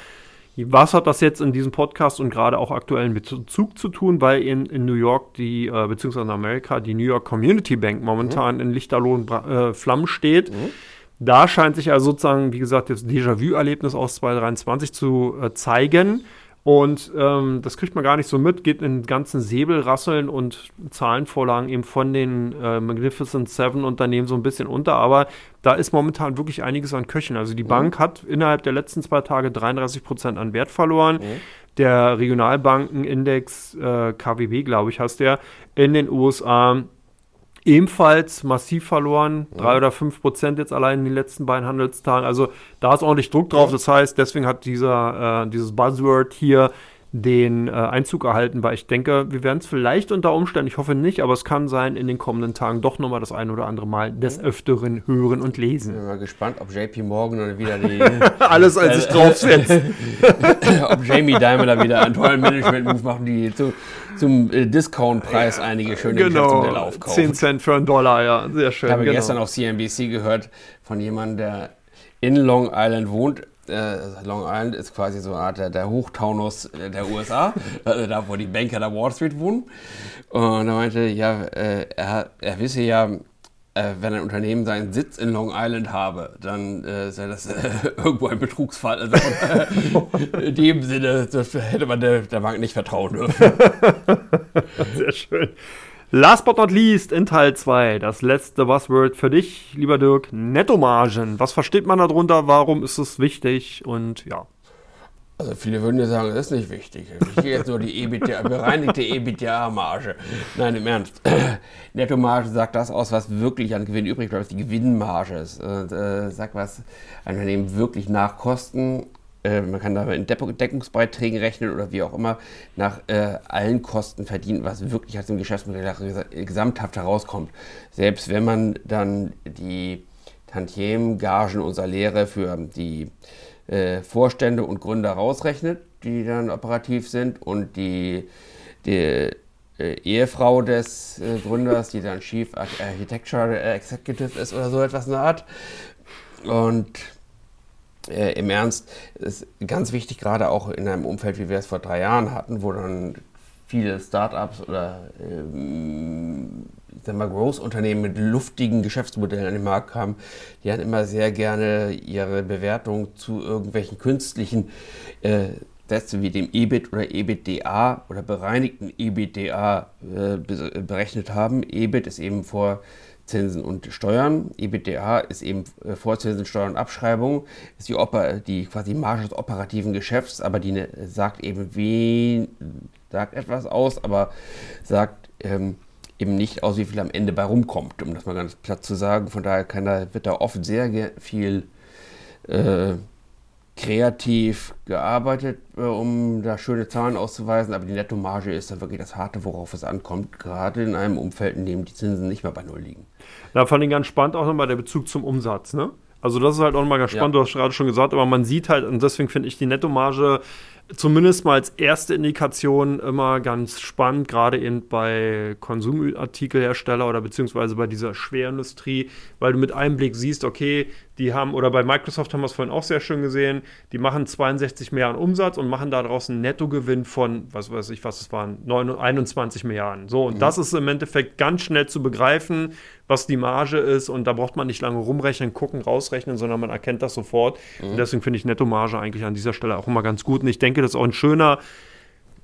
Was hat das jetzt in diesem Podcast und gerade auch aktuellen Bezug zu tun, weil in, in New York die, äh, beziehungsweise in Amerika, die New York Community Bank momentan mhm. in lichterloh äh, Flammen steht. Mhm. Da scheint sich also sozusagen, wie gesagt, das Déjà-vu-Erlebnis aus 2023 zu äh, zeigen. Und ähm, das kriegt man gar nicht so mit, geht in den ganzen Säbelrasseln und Zahlenvorlagen eben von den äh, Magnificent Seven Unternehmen so ein bisschen unter. Aber da ist momentan wirklich einiges an Köchen. Also die mhm. Bank hat innerhalb der letzten zwei Tage 33 Prozent an Wert verloren. Mhm. Der Regionalbankenindex äh, KWB, glaube ich, heißt der, in den USA ebenfalls massiv verloren. Ja. Drei oder fünf Prozent jetzt allein in den letzten beiden Handelstagen. Also da ist ordentlich Druck drauf. Das heißt, deswegen hat dieser, äh, dieses Buzzword hier den äh, Einzug erhalten, weil ich denke, wir werden es vielleicht unter Umständen, ich hoffe nicht, aber es kann sein, in den kommenden Tagen doch nochmal das ein oder andere Mal des mhm. Öfteren hören und lesen. Ich bin mal gespannt, ob JP Morgan dann wieder die. Alles als sich draufsetzt. ob Jamie Dimon wieder einen tollen Management-Move machen, die zu, zum äh, Discount-Preis einige schöne genau, Geschäftsmodelle aufkaufen. 10 Cent für einen Dollar, ja, sehr schön. Ich habe genau. gestern auf CNBC gehört von jemandem, der in Long Island wohnt, äh, Long Island ist quasi so eine Art der, der Hochtaunus äh, der USA, äh, da wo die Banker der Wall Street wohnen. Und er meinte, ja, äh, er, er wisse ja, äh, wenn ein Unternehmen seinen Sitz in Long Island habe, dann äh, sei das irgendwo ein Betrugsfall. Also in dem Sinne hätte man der, der Bank nicht vertrauen dürfen. Sehr schön. Last but not least in Teil 2, das letzte Buzzword für dich, lieber Dirk, Nettomargen. Was versteht man darunter? Warum ist es wichtig? Und ja. Also viele würden ja sagen, das ist nicht wichtig. Ich gehe jetzt nur die EBITDA, bereinigte EBITDA-Marge. Nein, im Ernst. Nettomarge sagt das aus, was wirklich an Gewinn übrig bleibt, die Gewinnmarge ist. Und, äh, sagt, was ein Unternehmen wirklich nach Kosten äh, man kann da in Deckungsbeiträgen rechnen oder wie auch immer, nach äh, allen Kosten verdienen, was wirklich aus dem Geschäftsmodell gesamthaft herauskommt. Selbst wenn man dann die Tantiemen, Gagen und Saläre für die äh, Vorstände und Gründer rausrechnet, die dann operativ sind und die, die äh, Ehefrau des äh, Gründers, die dann Chief Architecture Executive ist oder so etwas in der Art. Und äh, im Ernst, ist ganz wichtig, gerade auch in einem Umfeld, wie wir es vor drei Jahren hatten, wo dann viele Startups oder ähm, Großunternehmen mit luftigen Geschäftsmodellen an den Markt kamen, die haben immer sehr gerne ihre Bewertung zu irgendwelchen künstlichen äh, Sätzen wie dem EBIT oder EBITDA oder bereinigten EBITDA äh, berechnet haben. EBIT ist eben vor Zinsen und Steuern. EBITDA ist eben äh, Vorzinsen, Steuern und Abschreibung, ist die, Oper, die quasi Marge des operativen Geschäfts, aber die ne, sagt eben wie, sagt etwas aus, aber sagt ähm, eben nicht aus, wie viel am Ende bei rumkommt, um das mal ganz platt zu sagen. Von daher da, wird da oft sehr viel äh, kreativ gearbeitet, äh, um da schöne Zahlen auszuweisen, aber die Nettomarge ist dann wirklich das Harte, worauf es ankommt, gerade in einem Umfeld, in dem die Zinsen nicht mehr bei Null liegen. Da fand ich ganz spannend auch nochmal der Bezug zum Umsatz, ne? Also das ist halt auch nochmal ganz spannend, ja. du hast gerade schon gesagt, aber man sieht halt, und deswegen finde ich die Nettomarge zumindest mal als erste Indikation immer ganz spannend, gerade eben bei Konsumartikelhersteller oder beziehungsweise bei dieser Schwerindustrie, weil du mit einem Blick siehst, okay, die haben, oder bei Microsoft haben wir es vorhin auch sehr schön gesehen, die machen 62 Milliarden Umsatz und machen daraus einen Nettogewinn von, was weiß ich, was es waren, 21 Milliarden. So, und mhm. das ist im Endeffekt ganz schnell zu begreifen, was die Marge ist und da braucht man nicht lange rumrechnen, gucken, rausrechnen, sondern man erkennt das sofort. Mhm. Und deswegen finde ich Nettomarge eigentlich an dieser Stelle auch immer ganz gut. Und ich denke, das ist auch ein schöner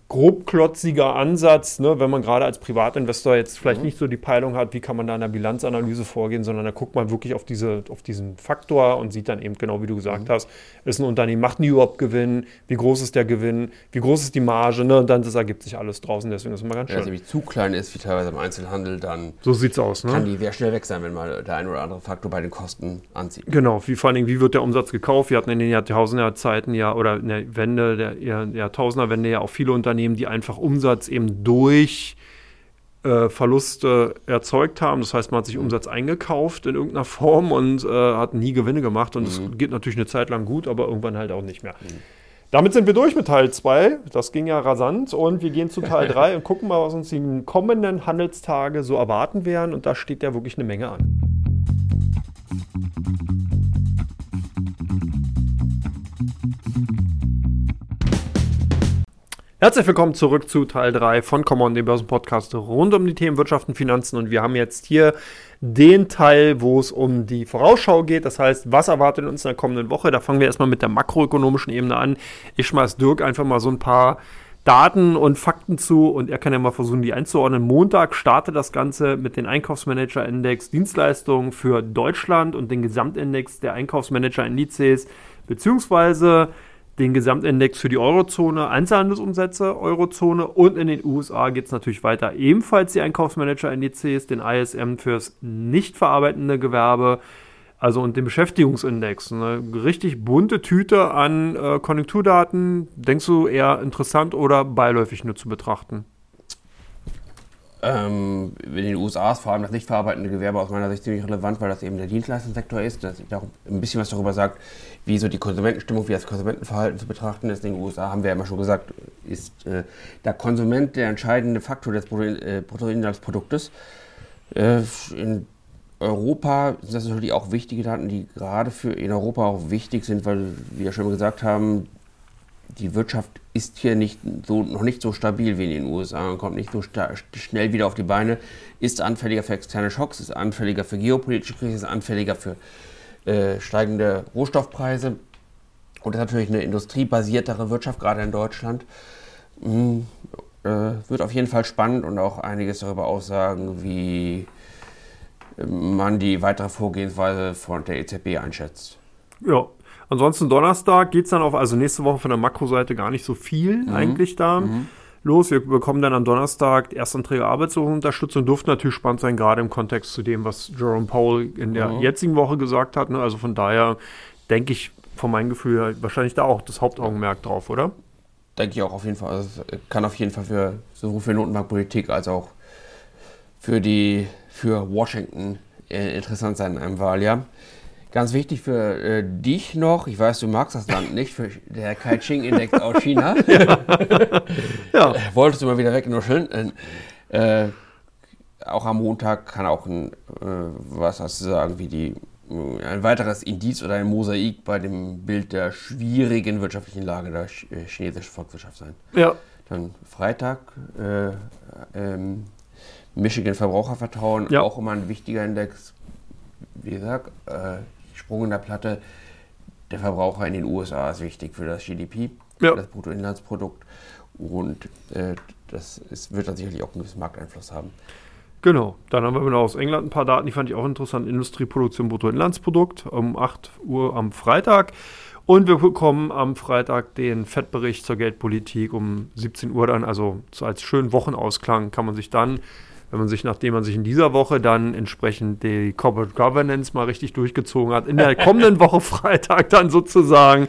grobklotziger Ansatz, ne, wenn man gerade als Privatinvestor jetzt vielleicht mhm. nicht so die Peilung hat, wie kann man da in der Bilanzanalyse vorgehen, sondern da guckt man wirklich auf, diese, auf diesen Faktor und sieht dann eben genau, wie du gesagt mhm. hast, ist ein Unternehmen, macht nie überhaupt Gewinn, wie groß ist der Gewinn, wie groß ist die Marge, ne, und dann das ergibt sich alles draußen, deswegen ist es immer ganz schön. Wenn es zu klein ist, wie teilweise im Einzelhandel, dann so sieht's aus, ne? kann die sehr schnell weg sein, wenn mal der ein oder andere Faktor bei den Kosten anzieht. Genau, wie vor allen Dingen, wie wird der Umsatz gekauft? Wir hatten in den Jahrtausenderzeiten ja, oder in der Wende, der Jahrtausenderwende ja auch viele Unternehmen, die einfach um Umsatz eben durch äh, Verluste erzeugt haben. Das heißt, man hat sich Umsatz eingekauft in irgendeiner Form und äh, hat nie Gewinne gemacht. Und es mhm. geht natürlich eine Zeit lang gut, aber irgendwann halt auch nicht mehr. Mhm. Damit sind wir durch mit Teil 2. Das ging ja rasant. Und wir gehen zu Teil 3 und gucken mal, was uns die kommenden Handelstage so erwarten werden. Und da steht ja wirklich eine Menge an. Herzlich willkommen zurück zu Teil 3 von Common, dem Börsenpodcast rund um die Themen Wirtschaft und Finanzen. Und wir haben jetzt hier den Teil, wo es um die Vorausschau geht. Das heißt, was erwartet uns in der kommenden Woche? Da fangen wir erstmal mit der makroökonomischen Ebene an. Ich schmeiß Dirk einfach mal so ein paar Daten und Fakten zu und er kann ja mal versuchen, die einzuordnen. Montag startet das Ganze mit den Einkaufsmanager-Index Dienstleistungen für Deutschland und den Gesamtindex der Einkaufsmanager-Indizes beziehungsweise den Gesamtindex für die Eurozone, Einzelhandelsumsätze Eurozone und in den USA geht es natürlich weiter. Ebenfalls die Einkaufsmanager-Indizes, den ISM fürs nicht verarbeitende Gewerbe, Also und den Beschäftigungsindex. Eine richtig bunte Tüte an äh, Konjunkturdaten. Denkst du eher interessant oder beiläufig nur zu betrachten? Ähm, in den USA ist vor allem das nicht verarbeitende Gewerbe aus meiner Sicht ziemlich relevant, weil das eben der Dienstleistungssektor ist. Das ein bisschen was darüber sagt, wie so die Konsumentenstimmung, wie das Konsumentenverhalten zu betrachten ist. In den USA haben wir ja immer schon gesagt, ist äh, der Konsument der entscheidende Faktor des äh, Bruttoinlandsproduktes. Äh, in Europa sind das natürlich auch wichtige Daten, die gerade für in Europa auch wichtig sind, weil wir ja schon gesagt haben, die Wirtschaft ist hier nicht so, noch nicht so stabil wie in den USA und kommt nicht so schnell wieder auf die Beine, ist anfälliger für externe Schocks, ist anfälliger für geopolitische Krisen, ist anfälliger für äh, steigende Rohstoffpreise und ist natürlich eine industriebasiertere Wirtschaft, gerade in Deutschland. Mhm, äh, wird auf jeden Fall spannend und auch einiges darüber aussagen, wie man die weitere Vorgehensweise von der EZB einschätzt. Ja, Ansonsten Donnerstag geht es dann auf, also nächste Woche von der Makroseite gar nicht so viel mhm. eigentlich da. Mhm. Los, wir bekommen dann am Donnerstag Erstanträge Arbeitslosenunterstützung. Dürfte natürlich spannend sein, gerade im Kontext zu dem, was Jerome Powell in der mhm. jetzigen Woche gesagt hat. Ne? Also von daher denke ich von meinem Gefühl her wahrscheinlich da auch das Hauptaugenmerk drauf, oder? Denke ich auch auf jeden Fall. Also kann auf jeden Fall für sowohl für Notenbankpolitik als auch für die für Washington äh, interessant sein in einem Wahljahr. Ganz wichtig für äh, dich noch, ich weiß, du magst das Land nicht, für der Kai-Ching-Index aus China. ja. ja. Wolltest du mal wieder wegnuscheln. Äh, auch am Montag kann auch ein, äh, was hast du sagen, wie die, äh, ein weiteres Indiz oder ein Mosaik bei dem Bild der schwierigen wirtschaftlichen Lage der äh, chinesischen Volkswirtschaft sein. Ja. Dann Freitag, äh, ähm, Michigan Verbrauchervertrauen, ja. auch immer ein wichtiger Index. Wie gesagt, Sprung in der Platte. Der Verbraucher in den USA ist wichtig für das GDP, ja. das Bruttoinlandsprodukt. Und äh, das ist, wird dann sicherlich auch einen gewissen Markteinfluss haben. Genau, dann haben wir noch aus England ein paar Daten, die fand ich auch interessant. Industrieproduktion, Bruttoinlandsprodukt um 8 Uhr am Freitag. Und wir bekommen am Freitag den Fettbericht zur Geldpolitik um 17 Uhr dann. Also als schönen Wochenausklang kann man sich dann wenn man sich, nachdem man sich in dieser Woche dann entsprechend die Corporate Governance mal richtig durchgezogen hat, in der kommenden Woche Freitag dann sozusagen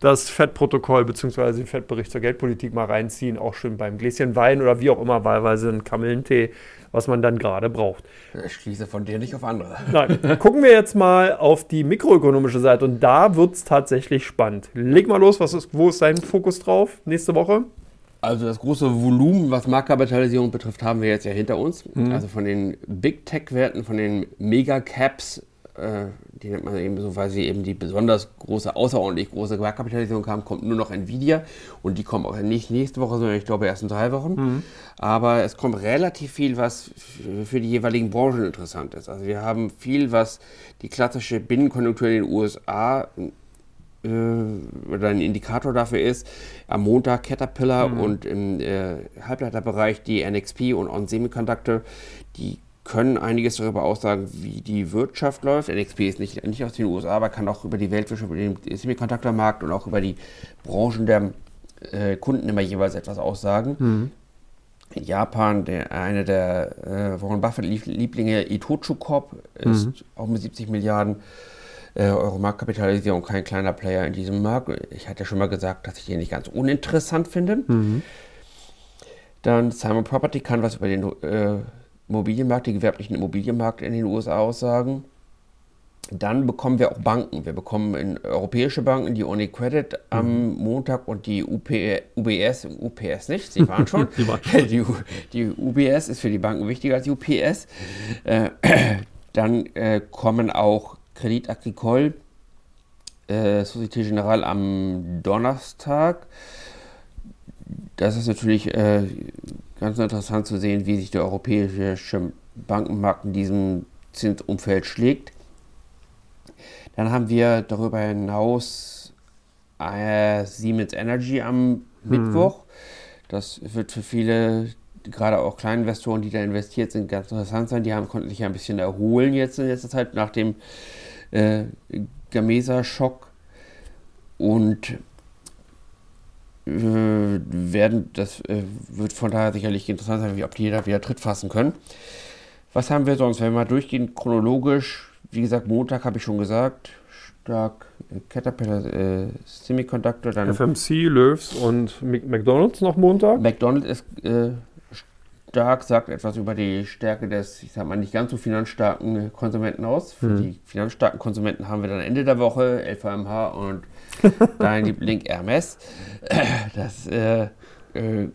das Fettprotokoll bzw. den Fettbericht zur Geldpolitik mal reinziehen, auch schön beim Gläschen Wein oder wie auch immer, wahlweise einen Kamillentee, was man dann gerade braucht. Ich schließe von dir nicht auf andere. Nein. Gucken wir jetzt mal auf die mikroökonomische Seite und da wird es tatsächlich spannend. Leg mal los, was ist, wo ist dein Fokus drauf nächste Woche? Also das große Volumen, was Marktkapitalisierung betrifft, haben wir jetzt ja hinter uns. Mhm. Also von den Big Tech-Werten, von den Mega-Caps, äh, die nennt man eben so, weil sie eben die besonders große, außerordentlich große Marktkapitalisierung haben, kommt nur noch Nvidia. Und die kommen auch nicht nächste Woche, sondern ich glaube erst in drei Wochen. Mhm. Aber es kommt relativ viel, was für die jeweiligen Branchen interessant ist. Also wir haben viel, was die klassische Binnenkonjunktur in den USA äh, oder ein Indikator dafür ist, am Montag Caterpillar mhm. und im äh, Halbleiterbereich die NXP und On Semiconductor, die können einiges darüber aussagen, wie die Wirtschaft läuft. NXP ist nicht, nicht aus den USA, aber kann auch über die Weltwirtschaft, über den Semiconductor-Markt und auch über die Branchen der äh, Kunden immer jeweils etwas aussagen. Mhm. In Japan, der, eine der äh, Warren Buffett-Lieblinge, Itochu Corp, ist mhm. auch mit 70 Milliarden äh, eure Marktkapitalisierung kein kleiner Player in diesem Markt. Ich hatte ja schon mal gesagt, dass ich den nicht ganz uninteressant finde. Mhm. Dann Simon Property kann was über den äh, Immobilienmarkt, den gewerblichen Immobilienmarkt in den USA aussagen. Dann bekommen wir auch Banken. Wir bekommen europäische Banken, die UniCredit am mhm. Montag und die UP, UBS, UPS nicht, sie waren schon. die, waren schon. die, die, UBS ist für die Banken wichtiger als die UPS. Äh, dann äh, kommen auch Credit Agricole, äh, Societe Generale am Donnerstag. Das ist natürlich äh, ganz interessant zu sehen, wie sich der europäische Bankenmarkt in diesem Zinsumfeld schlägt. Dann haben wir darüber hinaus äh, Siemens Energy am hm. Mittwoch. Das wird für viele, gerade auch Kleininvestoren, die da investiert sind, ganz interessant sein. Die haben, konnten sich ja ein bisschen erholen jetzt in letzter Zeit nach dem äh, Gamesa-Schock und äh, werden, das äh, wird von daher sicherlich interessant sein, wie ob die da wieder Tritt fassen können. Was haben wir sonst? Wenn wir mal durchgehen, chronologisch, wie gesagt, Montag habe ich schon gesagt, stark äh, Caterpillar äh, Semiconductor, dann FMC, Löws und Mc- McDonalds noch Montag. McDonald's ist äh, stark, sagt etwas über die Stärke des, ich sag mal, nicht ganz so finanzstarken Konsumenten aus. Für Hm. die finanzstarken Konsumenten haben wir dann Ende der Woche LVMH und dein Liebling Hermes. Das äh, äh,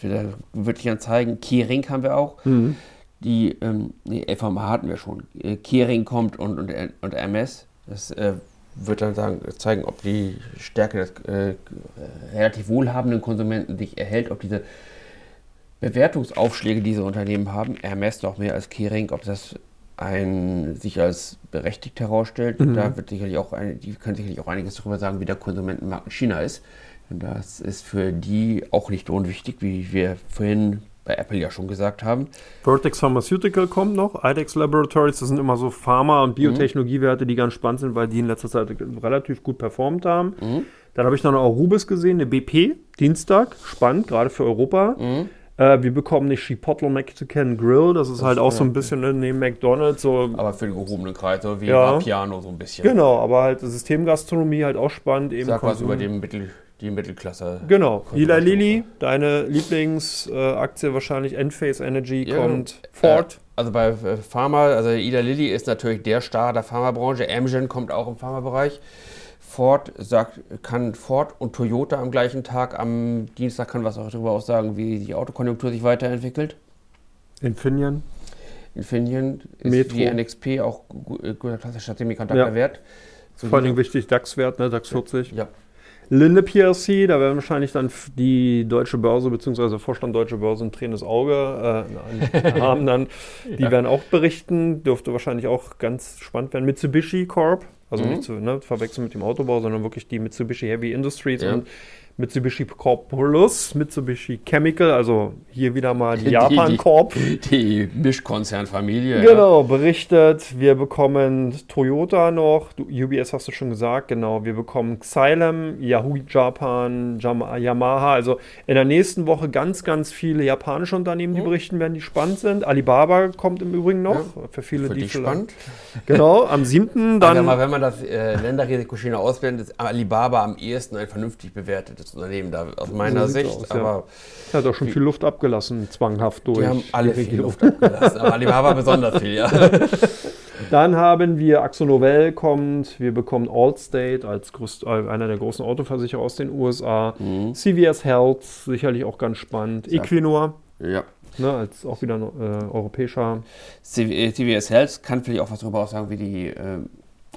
will wirklich dann zeigen. Keyring haben wir auch. Mhm. Die, ähm, nee, LVMH hatten wir schon. Äh, Keyring kommt und, und, und Hermes. Das äh, wird dann sagen, zeigen, ob die Stärke des äh, relativ wohlhabenden Konsumenten sich erhält, ob diese Bewertungsaufschläge, die diese Unternehmen haben, Hermes noch mehr als Kering, ob das ein, sich als berechtigt herausstellt. Mhm. Da wird sicherlich auch ein, die können sicherlich auch einiges darüber sagen, wie der Konsumentenmarkt in China ist. Und das ist für die auch nicht unwichtig, wie wir vorhin bei Apple ja schon gesagt haben. Vertex Pharmaceutical kommt noch, IDEX Laboratories, das sind immer so Pharma- und Biotechnologiewerte, die ganz spannend sind, weil die in letzter Zeit relativ gut performt haben. Mhm. Dann habe ich noch eine Arubis gesehen, eine BP, Dienstag, spannend, gerade für Europa. Mhm. Äh, wir bekommen eine Chipotle Mexican Grill, das ist halt auch so ein bisschen äh, neben McDonalds, so Aber für den gehobenen Kreis, so wie Ja. Vapiano so ein bisschen. Genau, aber halt Systemgastronomie halt auch spannend. Eben Sag was über den Mittel, die Mittelklasse. Genau, Konsumation. Lilly, deine Lieblingsaktie äh, wahrscheinlich, Enphase Energy Ja, kommt, Äh, Ford. also bei äh, Pharma, also Ida Lilly ist natürlich der Star der Pharmabranche. Amgen kommt auch im Pharmabereich. Ford sagt, kann Ford und Toyota am gleichen Tag, am Dienstag kann was auch darüber aussagen, wie die Autokonjunktur sich weiterentwickelt. Infineon. Infineon ist Metro. wie NXP auch äh, guter klassischer Semiconductor-Wert. So Vor allem wichtig, DAX-Wert, ne, DAX 40. Ja, Linde PLC, da werden wahrscheinlich dann die deutsche Börse bzw. Vorstand deutsche Börse ein tränendes Auge äh, haben dann. Die Ja. werden auch berichten, dürfte wahrscheinlich auch ganz spannend werden. Mitsubishi Corp, also Mhm. nicht zu ne, verwechseln mit dem Autobau, sondern wirklich die Mitsubishi Heavy Industries Ja. und Mitsubishi Corp Plus, Mitsubishi Chemical, also hier wieder mal die Die- Japan die- Corp. die Mischkonzernfamilie. Genau, berichtet. Wir bekommen Toyota noch, du, UBS hast du schon gesagt, genau. Wir bekommen Xylem, Yahoo Japan, Yamaha. Also in der nächsten Woche ganz, ganz viele japanische Unternehmen, die Mhm. berichten werden, die spannend sind. Alibaba kommt im Übrigen noch. Für viele, Ja, für die spannend. Genau, am 7. Dann, mal, wenn man das äh, Länderrisiko-Schiene ausblendet, ist Alibaba am ehesten ein vernünftig bewertetes Unternehmen, da aus meiner So Sicht. aus, ja. aber hat auch schon viel Luft abgelassen, zwanghaft durch. die haben alle die viel. Luft abgelassen. Aber Alibaba besonders viel, ja. Dann haben wir Axonovel kommt, wir bekommen Allstate als größt, äh, einer der großen Autoversicherer aus den USA. Mhm. CVS Health, sicherlich auch ganz spannend. Ja. Equinor, ja. ne, als auch wieder ein äh, europäischer. CV äh, CVS Health kann vielleicht auch was darüber aussagen, wie die, äh,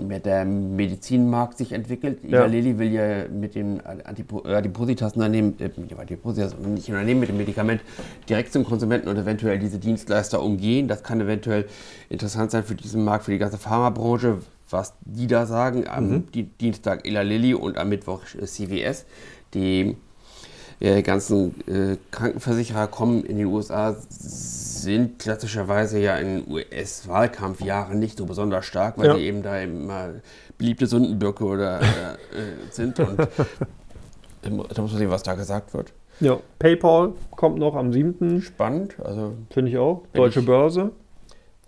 mit der Medizinmarkt sich entwickelt. Ja. Lilly will ja mit den Adipo äh, Adipositas-Unternehmen, äh, Adipositas, nicht Unternehmen mit dem Medikament direkt zum Konsumenten und eventuell diese Dienstleister umgehen. Das kann eventuell interessant sein für diesen Markt, für die ganze Pharmabranche, was die da sagen. Am Mhm. Di- Dienstag Ila Lilly und am Mittwoch äh, CVS. Die äh, ganzen äh, Krankenversicherer kommen in den USA, sind klassischerweise ja in US-Wahlkampfjahren nicht so besonders stark, weil Ja. die eben da immer beliebte Sündenböcke oder äh, äh, sind. Und da muss man sehen, was da gesagt wird. Ja, PayPal kommt noch am 7. Spannend. Also Finde ich auch. Deutsche ich- Börse.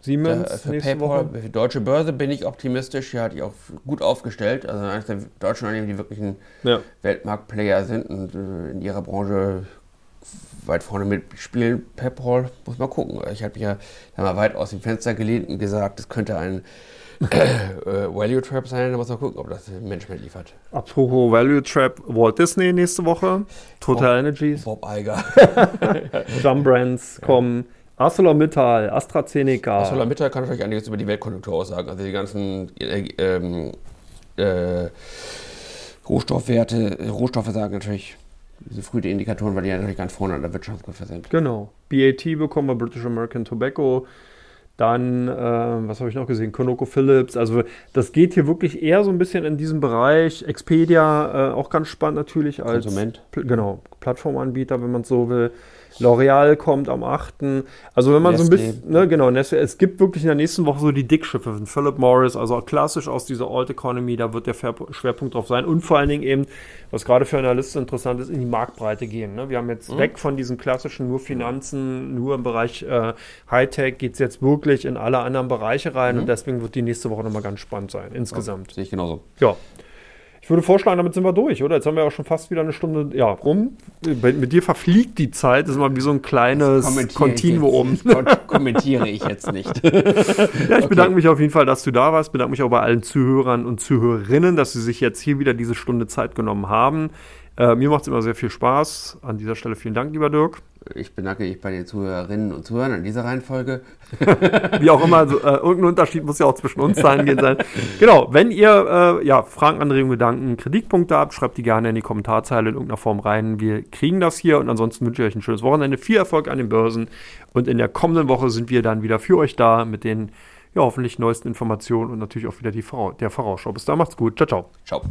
Da, Siemens für nächste PayPal, Woche. für Deutsche Börse bin ich optimistisch. Hier hatte ich auch gut aufgestellt. Also eines der deutschen Unternehmen, die wirklich ein Ja. Weltmarktplayer sind und äh, in ihrer Branche weit vorne mitspielen. PayPal muss man gucken. Ich habe ja da mal weit aus dem Fenster gelehnt und gesagt, es könnte ein äh, Value Trap sein. Da muss man gucken, ob das Management liefert. Apropos Value Trap, Walt Disney nächste Woche. Total Oh. Energies. Bob Eiger. Jump Brands kommen. ArcelorMittal, AstraZeneca. ArcelorMittal kann natürlich einiges über die Weltkonjunktur aussagen. Also die ganzen äh, äh, Rohstoffwerte, Rohstoffe sagen natürlich diese frühe Indikatoren, weil die ja natürlich ganz vorne an der Wirtschaftskurve sind. Genau. BAT bekommen wir, British American Tobacco. Dann, äh, was habe ich noch gesehen? ConocoPhillips. Also das geht hier wirklich eher so ein bisschen in diesem Bereich. Expedia, äh, auch ganz spannend natürlich als Konsument. Pl genau, Plattformanbieter, wenn man es so will. L'Oreal kommt am 8. Also wenn man Nestle. so ein bisschen, ne, genau, Nestle, es gibt wirklich in der nächsten Woche so die Dickschiffe von Philip Morris, also klassisch aus dieser Old Economy, da wird der Schwerpunkt drauf sein und vor allen Dingen eben, was gerade für Analysten interessant ist, in die Marktbreite gehen. Ne? Wir haben jetzt mhm. weg von diesen klassischen nur Finanzen, nur im Bereich äh, Hightech, geht es jetzt wirklich in alle anderen Bereiche rein mhm. und deswegen wird die nächste Woche nochmal ganz spannend sein, insgesamt. Ja, sehe ich genauso. Ja. Ich würde vorschlagen, damit sind wir durch, oder? Jetzt haben wir auch schon fast wieder eine Stunde ja, rum. Bei, mit dir verfliegt die Zeit. Das ist mal wie so ein kleines Kontinuum. kommentiere ich jetzt nicht. ja, ich okay. bedanke mich auf jeden Fall, dass du da warst. Bedanke mich auch bei allen Zuhörern und Zuhörerinnen, dass sie sich jetzt hier wieder diese Stunde Zeit genommen haben. Äh, mir macht es immer sehr viel Spaß. An dieser Stelle vielen Dank, lieber Dirk. Ich bedanke mich bei den Zuhörerinnen und Zuhörern in dieser Reihenfolge. Wie auch immer, also, äh, irgendein Unterschied muss ja auch zwischen uns sein. genau, wenn ihr äh, ja, Fragen, Anregungen, Gedanken, Kritikpunkte habt, schreibt die gerne in die Kommentarzeile in irgendeiner Form rein. Wir kriegen das hier und ansonsten wünsche ich euch ein schönes Wochenende, viel Erfolg an den Börsen und in der kommenden Woche sind wir dann wieder für euch da mit den ja, hoffentlich neuesten Informationen und natürlich auch wieder die Vora der Vorausschau. Bis dann, macht's gut. Ciao, ciao. Ciao.